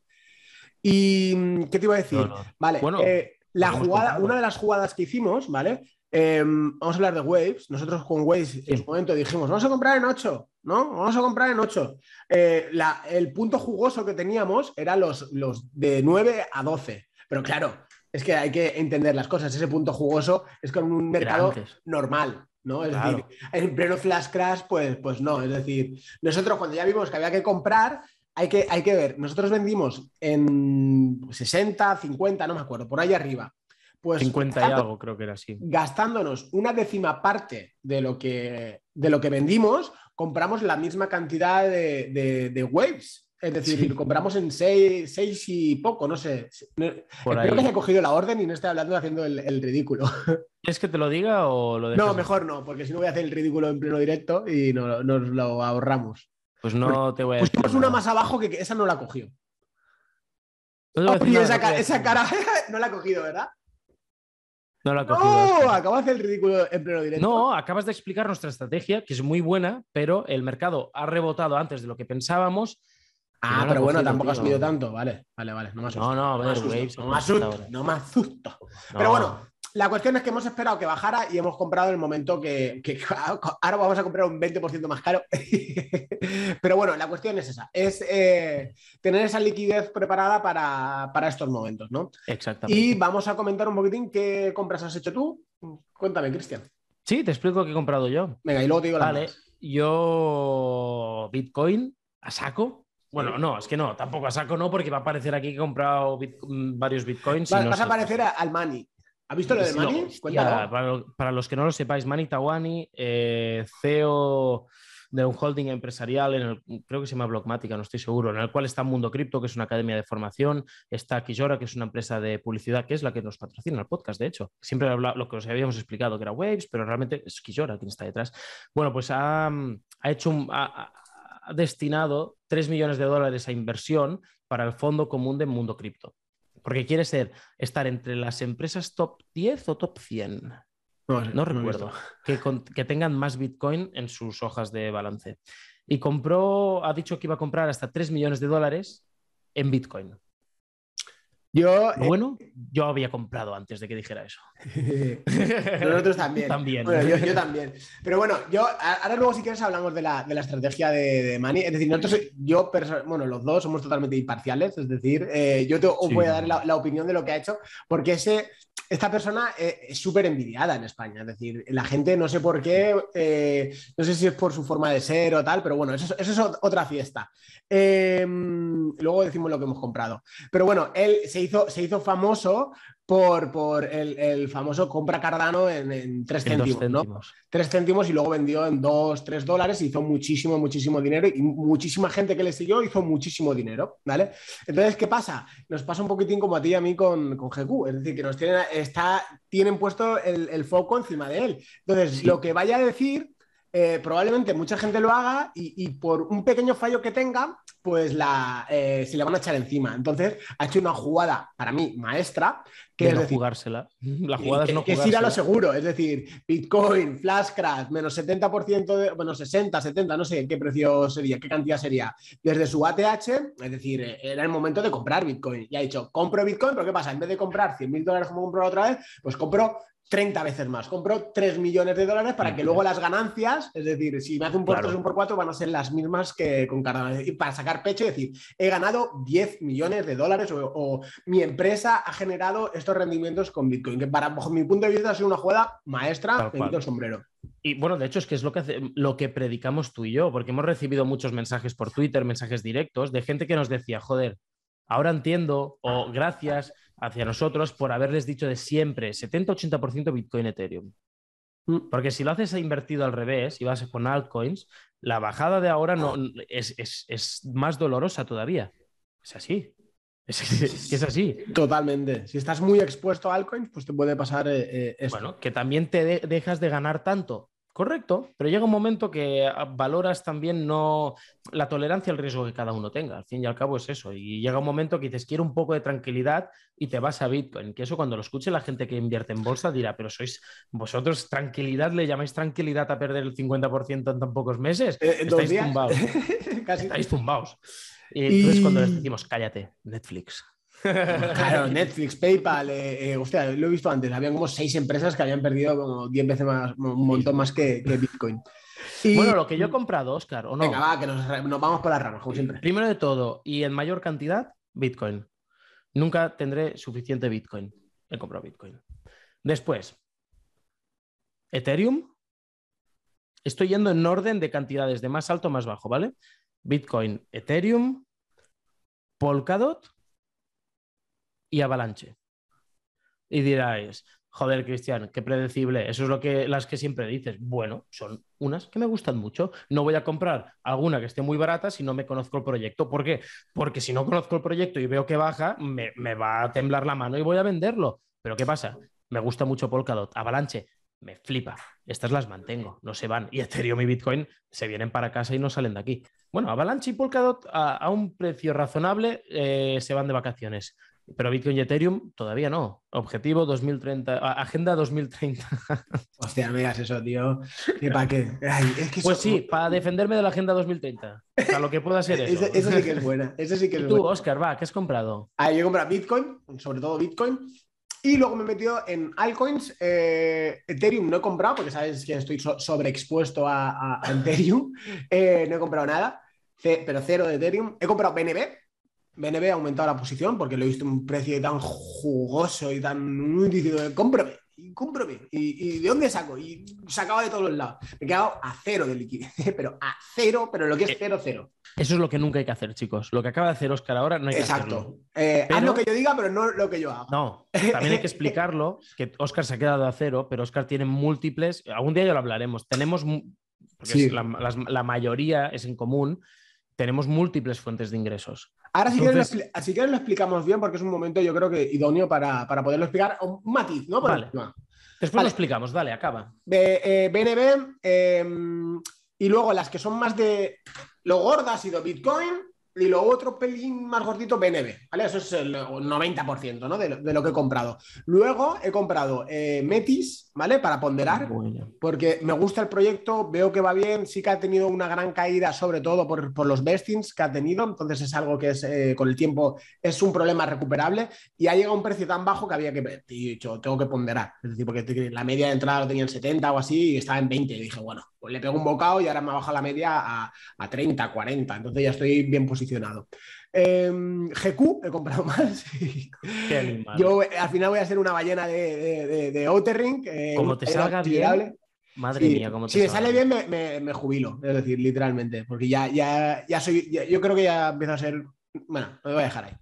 ¿Y mm, qué te iba a decir? Vale, bueno, eh, la jugada, una de las jugadas que hicimos, ¿vale? Em, vamos a hablar de Waves. Nosotros con Waves en su momento dijimos, vamos a comprar en 8, ¿no? Vamos a comprar en 8. Eh, el punto jugoso que teníamos era los, los de 9 a 12. Pero claro, es que hay que entender las cosas. Ese punto jugoso es con un mercado normal, ¿no? Es decir, en pleno flash crash, pues, pues no. Es decir, nosotros cuando ya vimos que había que comprar, hay que, hay que ver. Nosotros vendimos en 60, 50, no me acuerdo, por ahí arriba. Pues 50 y algo, creo que era así. Gastándonos una décima parte de lo que, de lo que vendimos, compramos la misma cantidad de, waves. Es decir, compramos en 6 y poco, no sé. Creo que he cogido la orden y no estoy hablando haciendo el, ridículo. ¿Es que te lo diga o lo No, mejor no, porque si no voy a hacer el ridículo en pleno directo y no, nos lo ahorramos. Pues no te voy a decir. Pues una más abajo que, esa no la cogió. No esa, esa, cara no la ha cogido, ¿verdad? No la No, acabas de hacer el ridículo en pleno directo. No, acabas de explicar nuestra estrategia, que es muy buena, pero el mercado ha rebotado antes de lo que pensábamos. Ah, pero bueno, tampoco ha subido tanto. Vale, vale, vale. No, no, no, a ver, Waves. No me asusto. No me asusto. Pero bueno, la cuestión es que hemos esperado que bajara y hemos comprado en el momento que, ahora vamos a comprar un 20% más caro. Pero bueno, la cuestión es esa, es eh, tener esa liquidez preparada para, estos momentos, ¿no? Exactamente. Y vamos a comentar un poquitín qué compras has hecho tú. Cuéntame, Cristian. Sí, te explico qué he comprado yo. Venga, y luego te digo la Vale, yo Bitcoin a saco. Bueno, no, es que no, tampoco a saco no, porque va a aparecer aquí que he comprado varios bitcoins. vas a aparecer al money. ¿Has visto lo de Mani? para, los que no lo sepáis, Mani Tawani, eh, CEO de un holding empresarial, en el, creo que se llama Blockmatica, no estoy seguro, en el cual está Mundo Cripto, que es una academia de formación, está Kijora, que es una empresa de publicidad, que es la que nos patrocina el podcast, de hecho. Siempre habla, lo que os habíamos explicado, que era Waves, pero realmente es Kijora quien está detrás. Bueno, pues ha, hecho un, ha, destinado 3 millones de dólares a inversión para el Fondo Común de Mundo Cripto. Porque quiere ser estar entre las empresas top 10 o top 100. No, recuerdo. Que, tengan más Bitcoin en sus hojas de balance. Y compró, ha dicho que iba a comprar hasta 3 millones de dólares en Bitcoin. Yo, eh, bueno, yo había comprado antes de que dijera eso. Nosotros también. también. yo, también. Pero bueno, yo ahora luego si quieres hablamos de la, estrategia de, de Money. Es decir, nosotros, yo, bueno, los dos somos totalmente imparciales. Es decir, eh, yo te voy a dar la, la, opinión de lo que ha hecho, porque ese, esta persona eh, es súper envidiada en España. Es decir, la gente no sé por qué, eh, no sé si es por su forma de ser o tal, pero bueno, eso, es otra fiesta. Em, luego decimos lo que hemos comprado. Pero bueno, él se hizo, se hizo famoso por, por el, famoso compra Cardano en, 3 céntimos, ¿no? 3 céntimos y luego vendió en 2, 3 dólares, hizo muchísimo, muchísimo dinero y muchísima gente que le siguió hizo muchísimo dinero, ¿vale? Entonces, ¿qué pasa? Nos pasa un poquitín como a ti y a mí con, con GQ, es decir, que nos tienen, está, tienen puesto el, foco encima de él. Entonces, lo que vaya a decir eh, probablemente mucha gente lo haga y, por un pequeño fallo que tenga, pues la, eh, se le van a echar encima. Entonces, ha hecho una jugada, para mí, maestra, que es jugársela. La jugada es no que, es ir a lo seguro, es decir, Bitcoin, Flash Crash, menos 70%, de, bueno, 60, 70, no sé qué precio sería, qué cantidad sería, desde su ATH, es decir, era el momento de comprar Bitcoin. Y ha dicho, compro Bitcoin, pero ¿qué pasa? En vez de comprar 100 mil dólares como compró la otra vez, pues compro 30 veces más. Compro 3 millones de dólares para que luego las ganancias, es decir, si me hace un por 3 un por 4, van a ser las mismas que con Cardano. Y para sacar pecho, es decir, he ganado 10 millones de dólares o, mi empresa ha generado estos rendimientos con Bitcoin, que para bajo mi punto de vista ha sido una jugada maestra, me el sombrero. Y bueno, de hecho es que es lo que, lo que predicamos tú y yo, porque hemos recibido muchos mensajes por Twitter, mensajes directos de gente que nos decía, joder, Ahora entiendo, o gracias hacia nosotros por haberles dicho de siempre 70-80% Bitcoin Ethereum. Mm. Porque si lo haces invertido al revés y vas con altcoins, la bajada de ahora no, es, es más dolorosa todavía. Es así. Es, es, así. Totalmente. Si estás muy expuesto a altcoins, pues te puede pasar eh, eh Bueno, que también te dejas de ganar tanto. Correcto, pero llega un momento que ah, valoras también no la tolerancia al riesgo que cada uno tenga. Al fin y al cabo es eso. Y llega un momento que dices, quiero un poco de tranquilidad y te vas a Bitcoin. Que eso cuando lo escuche la gente que invierte en bolsa dirá, pero sois vosotros tranquilidad, le llamáis tranquilidad a perder el 50% en tan pocos meses. Eh, Estáis tumbados. Estáis tumbados. Y entonces cuando les decimos, cállate, Netflix. Claro, Netflix, PayPal, eh, eh, hostia, lo he visto antes, habían como seis empresas que habían perdido como 10 veces más, un montón más que, Bitcoin. Bueno, lo que yo he comprado, Oscar, ¿o no? Venga, va, que nos, vamos por las ramas, como siempre. Primero de todo, y en mayor cantidad, Bitcoin. Nunca tendré suficiente Bitcoin. He comprado Bitcoin. Después, Ethereum. Estoy yendo en orden de cantidades de más alto a más bajo, ¿vale? Bitcoin, Ethereum, Polkadot y Avalanche. Y diráis, joder, Cristian, qué predecible. Eso es lo que las que siempre dices. Bueno, son unas que me gustan mucho. No voy a comprar alguna que esté muy barata si no me conozco el proyecto. ¿Por qué? Porque si no conozco el proyecto y veo que baja, me, me va a temblar la mano y voy a venderlo. Pero ¿qué pasa? Me gusta mucho Polkadot. Avalanche, me flipa. Estas las mantengo, no se van. Y Ethereum y Bitcoin se vienen para casa y no salen de aquí. Bueno, Avalanche y Polkadot a, un precio razonable eh, se van de vacaciones. Pero Bitcoin y Ethereum todavía no. Objetivo 2030, Agenda 2030. Hostia, no digas eso, tío. para qué? pues sí, para defenderme de la Agenda 2030. Para lo que pueda ser eso. eso sí que es buena. Eso sí que es ¿Y tú, Oscar, va, ¿qué has comprado? Ah, yo he comprado Bitcoin, sobre todo Bitcoin. Y luego me he metido en altcoins. Eh, Ethereum no he comprado porque sabes que estoy sobreexpuesto a, Ethereum. Eh, no he comprado nada, pero cero de Ethereum. He comprado BNB. BNB ha aumentado la posición porque lo he visto un precio tan jugoso y tan muy de cómprame y cómprame. ¿Y, de dónde saco? Y sacaba de todos los lados. Me he quedado a cero de liquidez, pero a cero, pero lo que es eh, cero, cero. Eso es lo que nunca hay que hacer, chicos. Lo que acaba de hacer Oscar ahora no hay que Exacto. hacerlo. Eh, haz lo que yo diga, pero no lo que yo haga. No, también hay que explicarlo, que Oscar se ha quedado a cero, pero Oscar tiene múltiples, algún día ya lo hablaremos, tenemos, porque la, mayoría es en común, tenemos múltiples fuentes de ingresos. Ahora, si, quieres, lo, explicamos bien, porque es un momento, yo creo que idóneo para, poderlo explicar. Un matiz, ¿no? Vale. Después lo explicamos, dale, acaba. BNB, eh, em, y luego las que son más de lo gordas ha sido Bitcoin, y lo otro pelín más gordito, BNB, ¿vale? Eso es el 90% ¿no? de, lo, que he comprado. Luego he comprado eh, Metis, ¿vale? Para ponderar, porque me gusta el proyecto, veo que va bien, sí que ha tenido una gran caída, sobre todo por, los vestings que ha tenido, entonces es algo que es eh, con el tiempo es un problema recuperable y ha llegado a un precio tan bajo que había que, dicho, tengo que ponderar, es decir, porque la media de entrada lo tenía en 70 o así y estaba en 20 y dije, bueno, pues le pego un bocado y ahora me ha bajado la media a, a 30, 40, entonces ya estoy bien posicionado. Em, GQ, he comprado más. Yo al final voy a ser una ballena de, de, de, Outering. Eh, como te salga bien. Madre mía, como te Si me sale bien, me, jubilo, es decir, literalmente, porque ya, ya, ya soy, yo creo que ya empiezo a ser. Bueno, me voy a dejar ahí.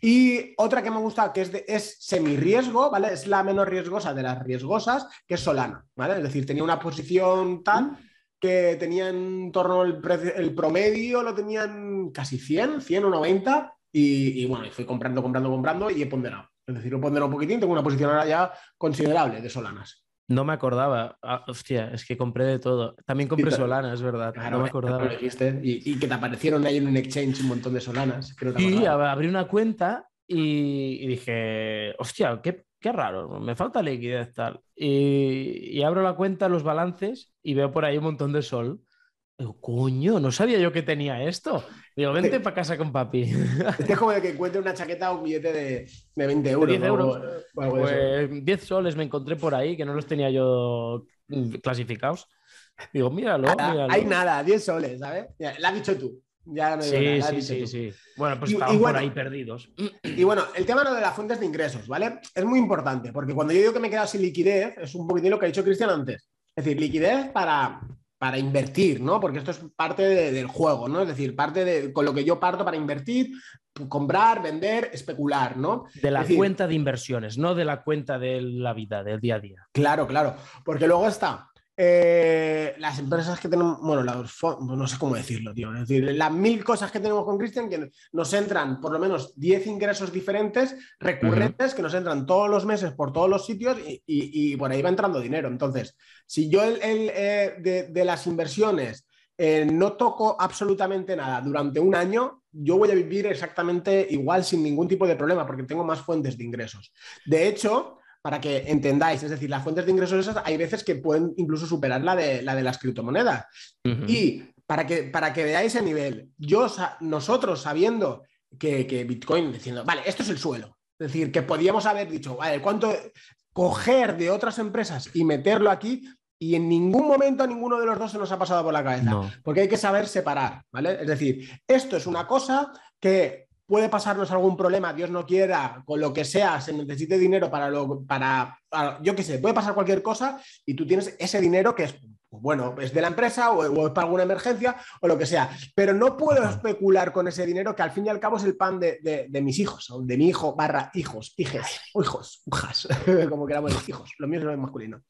Y otra que me gusta, que es, de, es semi-riesgo, ¿vale? Es la menos riesgosa de las riesgosas, que es Solana, ¿vale? Es decir, tenía una posición tal que tenían en torno al el promedio, lo tenían casi 100, 100 o 90, y, y, bueno, fui comprando, comprando, comprando y he ponderado. Es decir, he ponderado un poquitín, tengo una posición ahora ya considerable de solanas. No me acordaba. Ah, hostia, es que compré de todo. También compré Solana, es verdad. no me acordaba. Y, que te aparecieron ahí en un exchange un montón de Solanas. y abrí una cuenta y, dije, hostia, qué, qué, raro, me falta liquidez tal. Y, abro la cuenta, los balances y veo por ahí un montón de sol. Digo, coño, no sabía yo que tenía esto. Digo, vente para casa con papi. Es como de que encuentre una chaqueta o un billete de, de 20 euros. 10 euros. pues 10 soles me encontré por ahí que no los tenía yo clasificados. Digo, míralo, míralo. Hay nada, 10 soles, ¿sabes? La has dicho tú. Ya sí, sí, sí, sí. Bueno, pues estaban por ahí perdidos. Y bueno, el tema de las fuentes de ingresos, ¿vale? Es muy importante, porque cuando yo digo que me he quedado sin liquidez, es un poquitín lo que ha dicho Cristian antes. Es decir, liquidez para, para invertir, ¿no? Porque esto es parte del juego, ¿no? Es decir, parte de con lo que yo parto para invertir, comprar, vender, especular, ¿no? De la cuenta de inversiones, no de la cuenta de la vida, del día a día. Claro, claro, porque luego está eh, las empresas que tenemos, bueno, no sé cómo decirlo, tío. Es decir, las mil cosas que tenemos con Christian, que nos entran por lo menos 10 ingresos diferentes, recurrentes, que nos entran todos los meses por todos los sitios y, por ahí va entrando dinero. Entonces, si yo el, eh, de, las inversiones eh, no toco absolutamente nada durante un año, yo voy a vivir exactamente igual sin ningún tipo de problema porque tengo más fuentes de ingresos. De hecho, para que entendáis. Es decir, las fuentes de ingresos esas hay veces que pueden incluso superar la de, la de las criptomonedas. Y para que, para que veáis el nivel, yo, nosotros sabiendo que, Bitcoin, diciendo, vale, esto es el suelo. Es decir, que podíamos haber dicho, vale, ¿cuánto coger de otras empresas y meterlo aquí? Y en ningún momento a ninguno de los dos se nos ha pasado por la cabeza. Porque hay que saber separar, ¿vale? Es decir, esto es una cosa que puede pasarnos algún problema, Dios no quiera, con lo que sea, se necesite dinero para, lo, para, yo qué sé, puede pasar cualquier cosa y tú tienes ese dinero que es, bueno, es de la empresa o, es para alguna emergencia o lo que sea, pero no puedo especular con ese dinero que al fin y al cabo es el pan de, mis hijos, o de mi hijo barra hijos, hijes, o hijos, hijas, como queramos hijos, lo mío es masculino.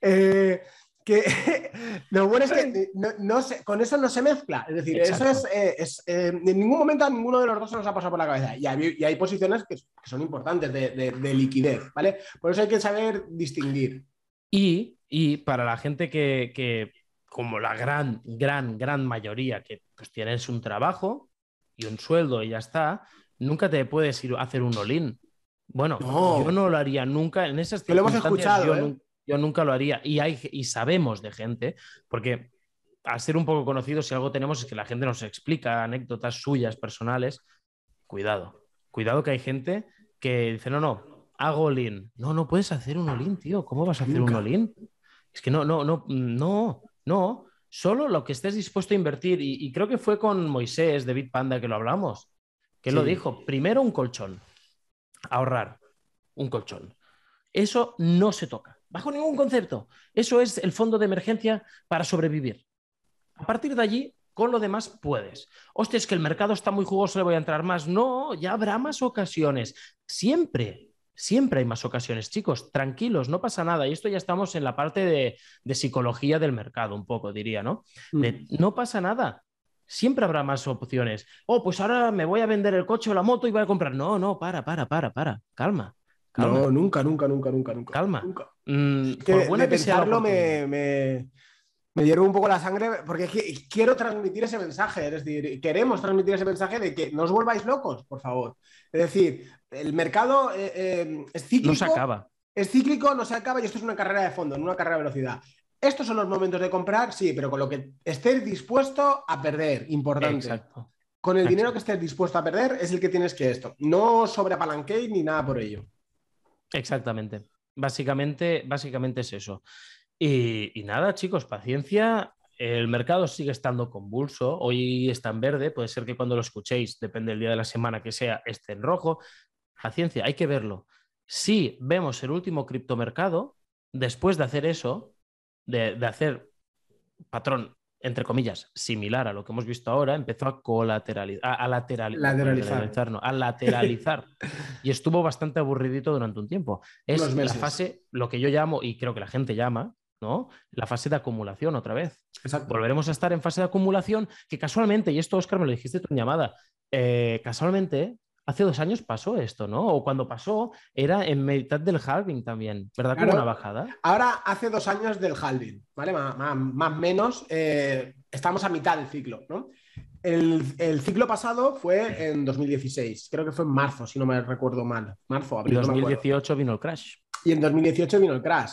Eh, que lo bueno es que no, con eso no se mezcla. Es decir, eso es, eh, eh, en ningún momento a ninguno de los dos se nos ha pasado por la cabeza. Y hay, posiciones que, son importantes de, liquidez, ¿vale? Por eso hay que saber distinguir. Y, para la gente que, como la gran, gran, gran mayoría, que pues tienes un trabajo y un sueldo y ya está, nunca te puedes ir a hacer un all Bueno, yo no lo haría nunca en esas Que lo hemos escuchado, ¿eh? Yo nunca lo haría. Y, hay, y sabemos de gente, porque al ser un poco conocidos, si algo tenemos es que la gente nos explica anécdotas suyas personales. Cuidado, cuidado que hay gente que dice, no, no, hago all No, no puedes hacer un all tío. ¿Cómo vas a hacer un all Es que no, no, no, no, no. Solo lo que estés dispuesto a invertir. Y, creo que fue con Moisés de Bitpanda que lo hablamos. Que lo dijo. Primero un colchón. Ahorrar. Un colchón. Eso no se toca bajo ningún concepto. Eso es el fondo de emergencia para sobrevivir. A partir de allí, con lo demás puedes. Hostia, es que el mercado está muy jugoso, le voy a entrar más. No, ya habrá más ocasiones. Siempre, siempre hay más ocasiones. Chicos, tranquilos, no pasa nada. Y esto ya estamos en la parte de, psicología del mercado, un poco, diría, ¿no? Mm. no pasa nada. Siempre habrá más opciones. Oh, pues ahora me voy a vender el coche o la moto y voy a comprar. No, no, para, para, para, para. Calma. No, nunca, nunca, nunca, nunca, nunca. Calma. Nunca. Mm, que de pensarlo me, me, me hierve un poco la sangre porque quiero transmitir ese mensaje, es decir, queremos transmitir ese mensaje de que no os volváis locos, por favor. Es decir, el mercado eh, eh, es cíclico. No se acaba. Es cíclico, no se acaba y esto es una carrera de fondo, no una carrera de velocidad. Estos son los momentos de comprar, sí, pero con lo que estés dispuesto a perder, importante. Exacto. Con el dinero que estés dispuesto a perder es el que tienes que esto. No sobreapalanquéis ni nada por ello. Exactamente. Básicamente, básicamente es eso. Y, nada, chicos, paciencia. El mercado sigue estando convulso. Hoy está en verde. Puede ser que cuando lo escuchéis, depende del día de la semana que sea, esté en rojo. Paciencia, hay que verlo. Si vemos el último criptomercado, después de hacer eso, de, de hacer patrón entre comillas, similar a lo que hemos visto ahora, empezó a colateralizar, a, lateralizar, a lateralizar y estuvo bastante aburridito durante un tiempo. Es la fase, lo que yo llamo, y creo que la gente llama, ¿no? La fase de acumulación otra vez. Volveremos a estar en fase de acumulación que casualmente, y esto Oscar me lo dijiste tú en llamada, eh, casualmente Hace dos años pasó esto, ¿no? O cuando pasó era en mitad del halving también, ¿verdad? Como una bajada. Ahora hace dos años del halving, ¿vale? Más o menos, eh, estamos a mitad del ciclo, ¿no? El, ciclo pasado fue en 2016, creo que fue en marzo, si no me recuerdo mal. Marzo, abril. En 2018 vino el crash. Y en 2018 vino el crash.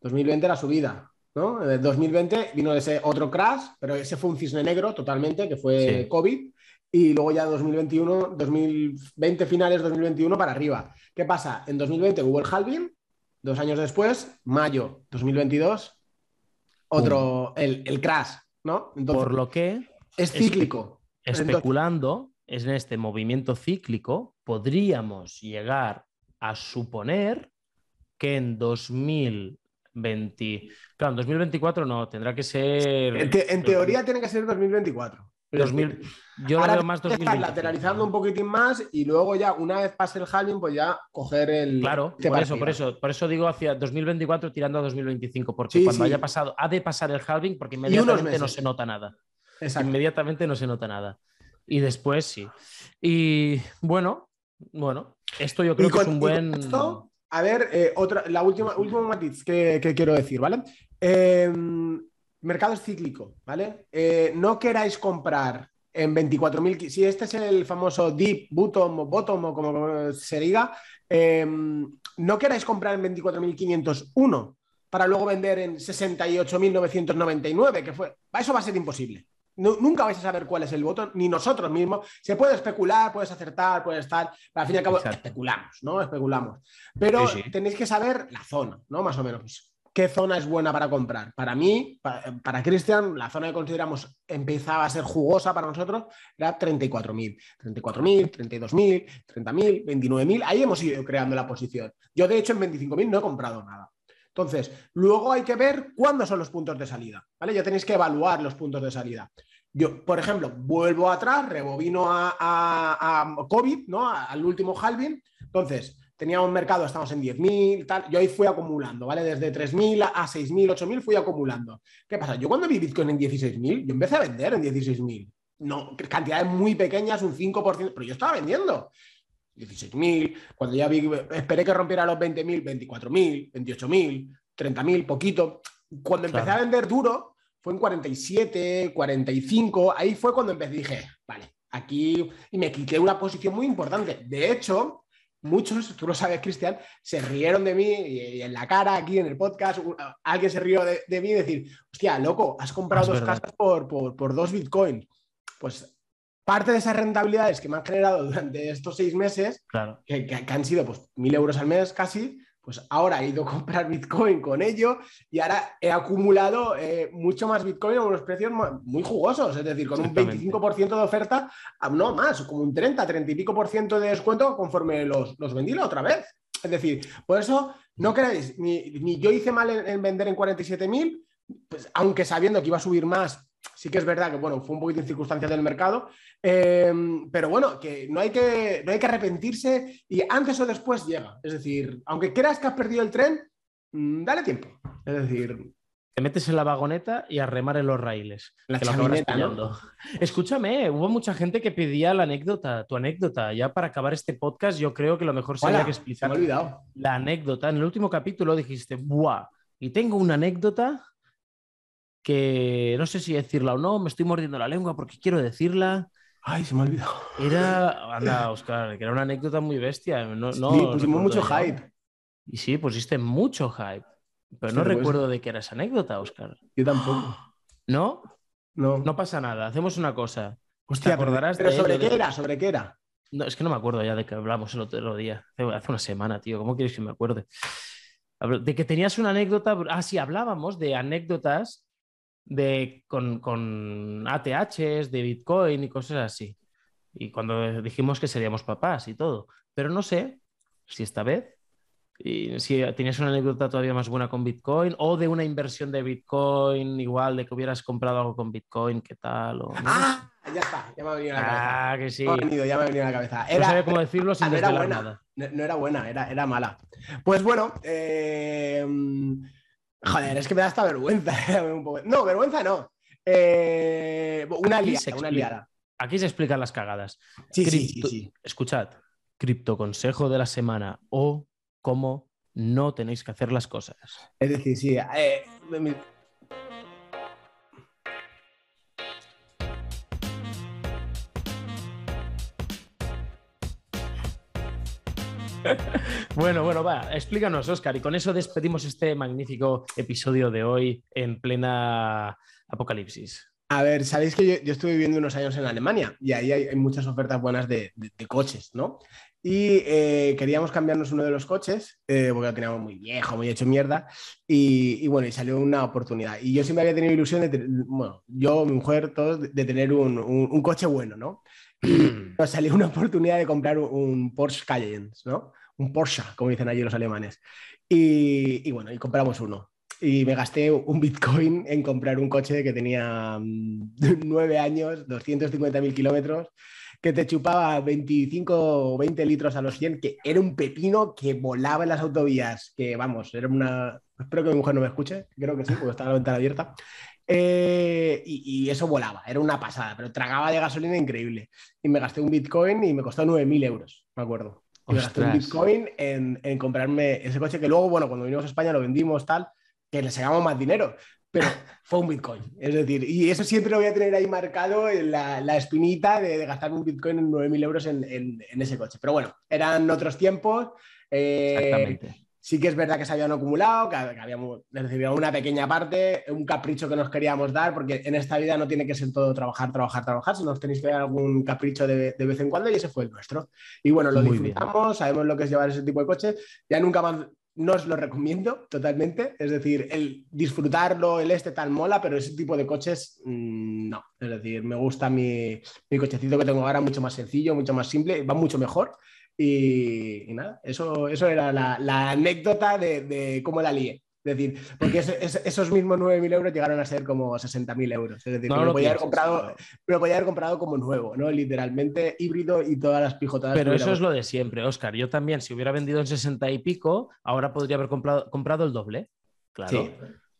2020 la subida. ¿no? En 2020 vino ese otro crash, pero ese fue un cisne negro totalmente, que fue COVID y luego ya 2021, 2020 finales, 2021 para arriba. ¿Qué pasa? En 2020 hubo el halving, dos años después, mayo 2022, otro, el, crash, ¿no? Por lo que... Es cíclico. Especulando en este movimiento cíclico, podríamos llegar a suponer que en 2020... Claro, en 2024 no, tendrá que ser... En, teoría tiene que ser 2024. 2000, yo Ahora lo veo más tienes que estar 2025. lateralizando un poquitín más y luego ya, una vez pase el halving, pues ya coger el. Claro, por eso, por eso, por eso digo hacia 2024 tirando a 2025, porque Sí, cuando sí. haya pasado, ha de pasar el halving porque inmediatamente no se nota nada. Exacto. Inmediatamente no se nota nada. Y después sí. Y bueno, bueno, esto yo creo que es un buen. esto, a ver, eh, otra, la última, último matiz que, que quiero decir, ¿vale? Eh, mercado es cíclico, ¿vale? Eh, no queráis comprar en 24.000, si este es el famoso deep, bottom o bottom o como se diga, eh, no queráis comprar en 24.501 para luego vender en 68.999, que fue, eso va a ser imposible. Nu- nunca vais a saber cuál es el botón, ni nosotros mismos. Se puede especular, puedes acertar, puedes estar, pero al fin y al cabo Exacto. especulamos, ¿no? Especulamos. Pero Sí, sí. tenéis que saber la zona, ¿no? Más o menos. ¿Qué zona es buena para comprar? Para mí, pa- para, Cristian, la zona que consideramos empezaba a ser jugosa para nosotros era 34.000. 34.000, 32.000, 30.000, 29.000. Ahí hemos ido creando la posición. Yo, de hecho, en 25.000 no he comprado nada. Entonces, luego hay que ver cuándo son los puntos de salida, ¿vale? Ya tenéis que evaluar los puntos de salida. Yo, por ejemplo, vuelvo atrás, rebobino a, a- COVID, ¿no? Al último halving. Entonces, tenía un mercado, estamos en 10.000, tal. Yo ahí fui acumulando, ¿vale? Desde 3.000 a 6.000, 8.000 fui acumulando. ¿Qué pasa? Yo cuando vi Bitcoin en 16.000, yo empecé a vender en 16.000. No, cantidades muy pequeñas, un 5%, pero yo estaba vendiendo. 16.000, cuando ya vi, esperé que rompiera los 20.000, 24.000, 28.000, 30.000, poquito. Cuando empecé Claro. a vender duro, fue en 47, 45, ahí fue cuando empecé, dije, vale, aquí, y me quité una posición muy importante. De hecho, muchos, tú lo sabes, Cristian, se rieron de mí y, en la cara, aquí en el podcast, alguien se rió de, de mí y decir, hostia, loco, has comprado Es dos verdad. casas por, por, por dos bitcoins. Pues parte de esas rentabilidades que me han generado durante estos seis meses, Claro. que, que- que han sido pues mil euros al mes casi, pues ahora he ido a comprar Bitcoin con ello y ahora he acumulado eh, mucho más Bitcoin a unos precios mu- muy jugosos, es decir, con un Exactamente. 25% de oferta, ah, no más, como un 30, 30 y pico por ciento de descuento conforme los, los vendí la otra vez. Es decir, por eso no queréis, ni, ni yo hice mal en, en vender en 47.000, pues, aunque sabiendo que iba a subir más, sí que es verdad que bueno, fue un poquito en circunstancias del mercado, eh, pero bueno, que no hay que, no hay que arrepentirse y antes o después llega. Es decir, aunque creas que has perdido el tren, mm, dale tiempo. Es decir, Te metes en la vagoneta y a remar en los raíles. La que lo chavineta, ¿no? pillando. Escúchame, hubo mucha gente que pedía la anécdota, tu anécdota. Ya para acabar este podcast, yo creo que lo mejor sería hola, que me explicar olvidado. la anécdota. En el último capítulo dijiste, ¡buah! Y tengo una anécdota que no sé si decirla o no, me estoy mordiendo la lengua porque quiero decirla. Ay, se me ha olvidado. Era, anda, Oscar, que era una anécdota muy bestia. No, no sí, pusimos mucho hype. Y sí, pusiste mucho hype. Pero no Sí, pues. recuerdo de qué era esa anécdota, Oscar. Yo tampoco. ¿No? No. No pasa nada. Hacemos una cosa. Hostia, te acordarás pero, de pero ¿sobre qué de- era? ¿Sobre qué era? No, es que no me acuerdo ya de que hablamos el otro día. Hace, una semana, tío. ¿Cómo quieres que me acuerde? De que tenías una anécdota. Ah, sí, hablábamos de anécdotas de, con, con ATHs, de Bitcoin y cosas así. Y cuando dijimos que seríamos papás y todo. Pero no sé si esta vez, y si tenías una anécdota todavía más buena con Bitcoin o de una inversión de Bitcoin, igual de que hubieras comprado algo con Bitcoin, ¿qué tal? O, no. Ah, ya está, ya me ha venido a la cabeza. Ah, que sí. Venido, ya me ha venido a la cabeza. No Era, sabía cómo decirlo sin no era buena. nada. No, no era buena, era, era mala. Pues bueno, eh, joder, es que me da hasta vergüenza. un poco. No, vergüenza no. Eh, una liada, una liada. Aquí se explican las cagadas. Sí, sí, sí. Escuchad, cripto consejo de la semana o cómo no tenéis que hacer las cosas. Es decir, sí. eh, Bueno, bueno, va, explícanos, Oscar, y con eso despedimos este magnífico episodio de hoy en plena apocalipsis. A ver, sabéis que yo, yo estuve viviendo unos años en Alemania y ahí hay, hay muchas ofertas buenas de, de- de coches, ¿no? Y eh, queríamos cambiarnos uno de los coches eh, porque lo teníamos muy viejo, muy hecho mierda. Y, y bueno, y salió una oportunidad. Y yo siempre había tenido ilusión de, bueno, yo, mi mujer, todos, de, tener un, un- un coche bueno, ¿no? Nos salió una oportunidad de comprar un Porsche Cayenne, ¿no? Un Porsche, como dicen allí los alemanes. Y, y bueno, y compramos uno. y me gasté un Bitcoin en comprar un coche que tenía mm, nueve años, 250.000 kilómetros, que te chupaba 25 o 20 litros a los 100, que era un pepino que volaba en las autovías, que vamos, era una... Espero que mi mujer no me escuche, creo que sí, porque está la ventana abierta. Eh, y, eso volaba, era una pasada, pero tragaba de gasolina increíble. Y me gasté un Bitcoin y me costó 9.000 euros, me acuerdo. Y gasté un Bitcoin en, en, comprarme ese coche que luego, bueno, cuando vinimos a España lo vendimos tal, que le sacamos más dinero, pero fue un Bitcoin. Es decir, y eso siempre lo voy a tener ahí marcado en la, la espinita de, gastar un Bitcoin en 9.000 euros en, en, ese coche. Pero bueno, eran otros tiempos. Eh, Exactamente. Sí que es verdad que se habían acumulado, que, habíamos recibido una pequeña parte, un capricho que nos queríamos dar, porque en esta vida no tiene que ser todo trabajar, trabajar, trabajar, sino tenéis que dar algún capricho de, de, vez en cuando y ese fue el nuestro. Y bueno, lo disfrutamos, sabemos lo que es llevar ese tipo de coche. Ya nunca más no os lo recomiendo totalmente. Es decir, el disfrutarlo, el este tal mola, pero ese tipo de coches mm, no. Es decir, me gusta mi, mi, cochecito que tengo ahora, mucho más sencillo, mucho más simple, va mucho mejor. Y, nada, eso, eso era la, anécdota de, de cómo la lié. Es decir, porque esos mismos 9.000 euros llegaron a ser como 60.000 euros. Es decir, lo, podía haber comprado, pero podía haber comprado como nuevo, ¿no? Literalmente híbrido y todas las pijotadas. Pero eso es lo de siempre, Oscar. Yo también, si hubiera vendido en 60 y pico, ahora podría haber comprado, comprado el doble. Claro. Sí.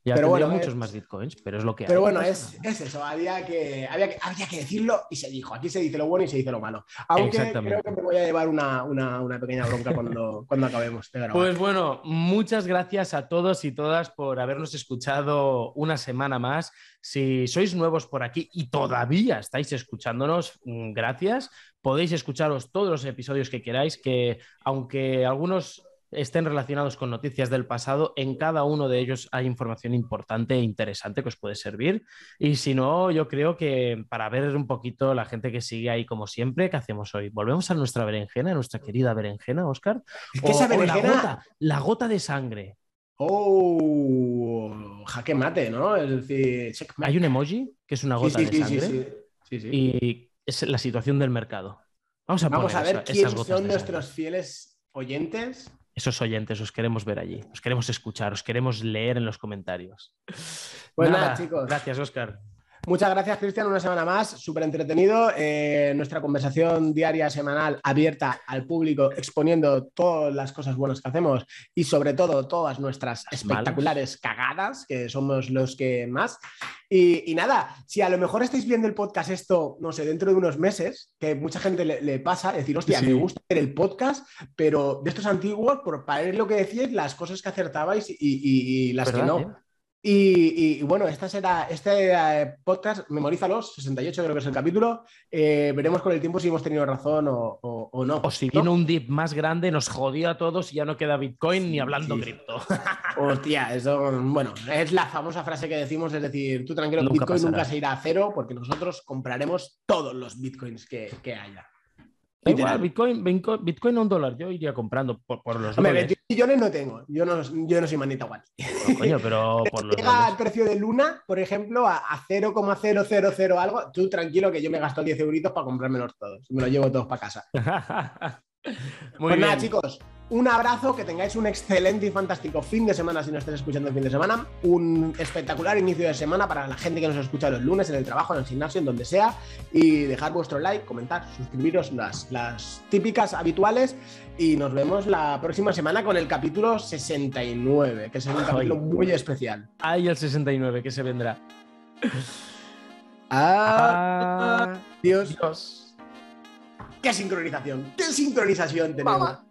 Ya pero bueno, muchos más bitcoins, pero es lo que Pero bueno, es, es, eso, había que, había, que, decirlo y se dijo. Aquí se dice lo bueno y se dice lo malo. Aunque creo que me voy a llevar una, una, una pequeña bronca cuando, cuando acabemos Pues bueno, muchas gracias a todos y todas por habernos escuchado una semana más. Si sois nuevos por aquí y todavía estáis escuchándonos, mm, gracias. Podéis escucharos todos los episodios que queráis, que aunque algunos estén relacionados con noticias del pasado, en cada uno de ellos hay información importante e interesante que os puede servir. Y si no, yo creo que para ver un poquito la gente que sigue ahí como siempre, ¿qué hacemos hoy? ¿Volvemos a nuestra berenjena, a nuestra querida berenjena, Oscar? ¿Qué esa berenjena? la, gota, la gota de sangre. Oh, jaque mate, ¿no? Es decir, hay un emoji que es una gota de sangre y es la situación del mercado. Vamos a, Vamos a ver quiénes son nuestros fieles oyentes esos oyentes, os queremos ver allí, os queremos escuchar, os queremos leer en los comentarios. Pues nada, chicos. Gracias, Oscar. Muchas gracias, Cristian. Una semana más, súper entretenido. Eh, nuestra conversación diaria, semanal, abierta al público, exponiendo todas las cosas buenas que hacemos y, sobre todo, todas nuestras espectaculares cagadas, que somos los que más. Y, nada, si a lo mejor estáis viendo el podcast esto, no sé, dentro de unos meses, que mucha gente le, pasa, decir, hostia, me gusta ver el podcast, pero de estos antiguos, por para ver lo que decíais, las cosas que acertabais y, las que no. Eh? Y, bueno, esta será, este eh, podcast, memorízalos, 68 creo que es el capítulo. Eh, veremos con el tiempo si hemos tenido razón o, no. O si viene un dip más grande, nos jodió a todos y ya no queda Bitcoin ni hablando cripto. Hostia, eso, bueno, es la famosa frase que decimos, es decir, tú tranquilo, Bitcoin nunca se irá a cero porque nosotros compraremos todos los Bitcoins que, que haya. Igual, Bitcoin, Bitcoin a un dólar, yo iría comprando por, por los Hombre, 20 millones no tengo, yo no, yo no soy manita igual. coño, pero por los Llega al precio de Luna, por ejemplo, a, a 0,000 algo, tú tranquilo que yo me gasto 10 euritos para comprármelos todos, me los llevo todos para casa. Muy pues nada, chicos, un abrazo, que tengáis un excelente y fantástico fin de semana si no estáis escuchando el fin de semana. Un espectacular inicio de semana para la gente que nos escucha los lunes en el trabajo, en el gimnasio, en donde sea. Y dejar vuestro like, comentar, suscribiros, las, las típicas habituales. Y nos vemos la próxima semana con el capítulo 69, que es un capítulo muy especial. Ay, el 69, que se vendrá. Adiós. Dios. ¡Qué sincronización! ¡Qué sincronización tenemos!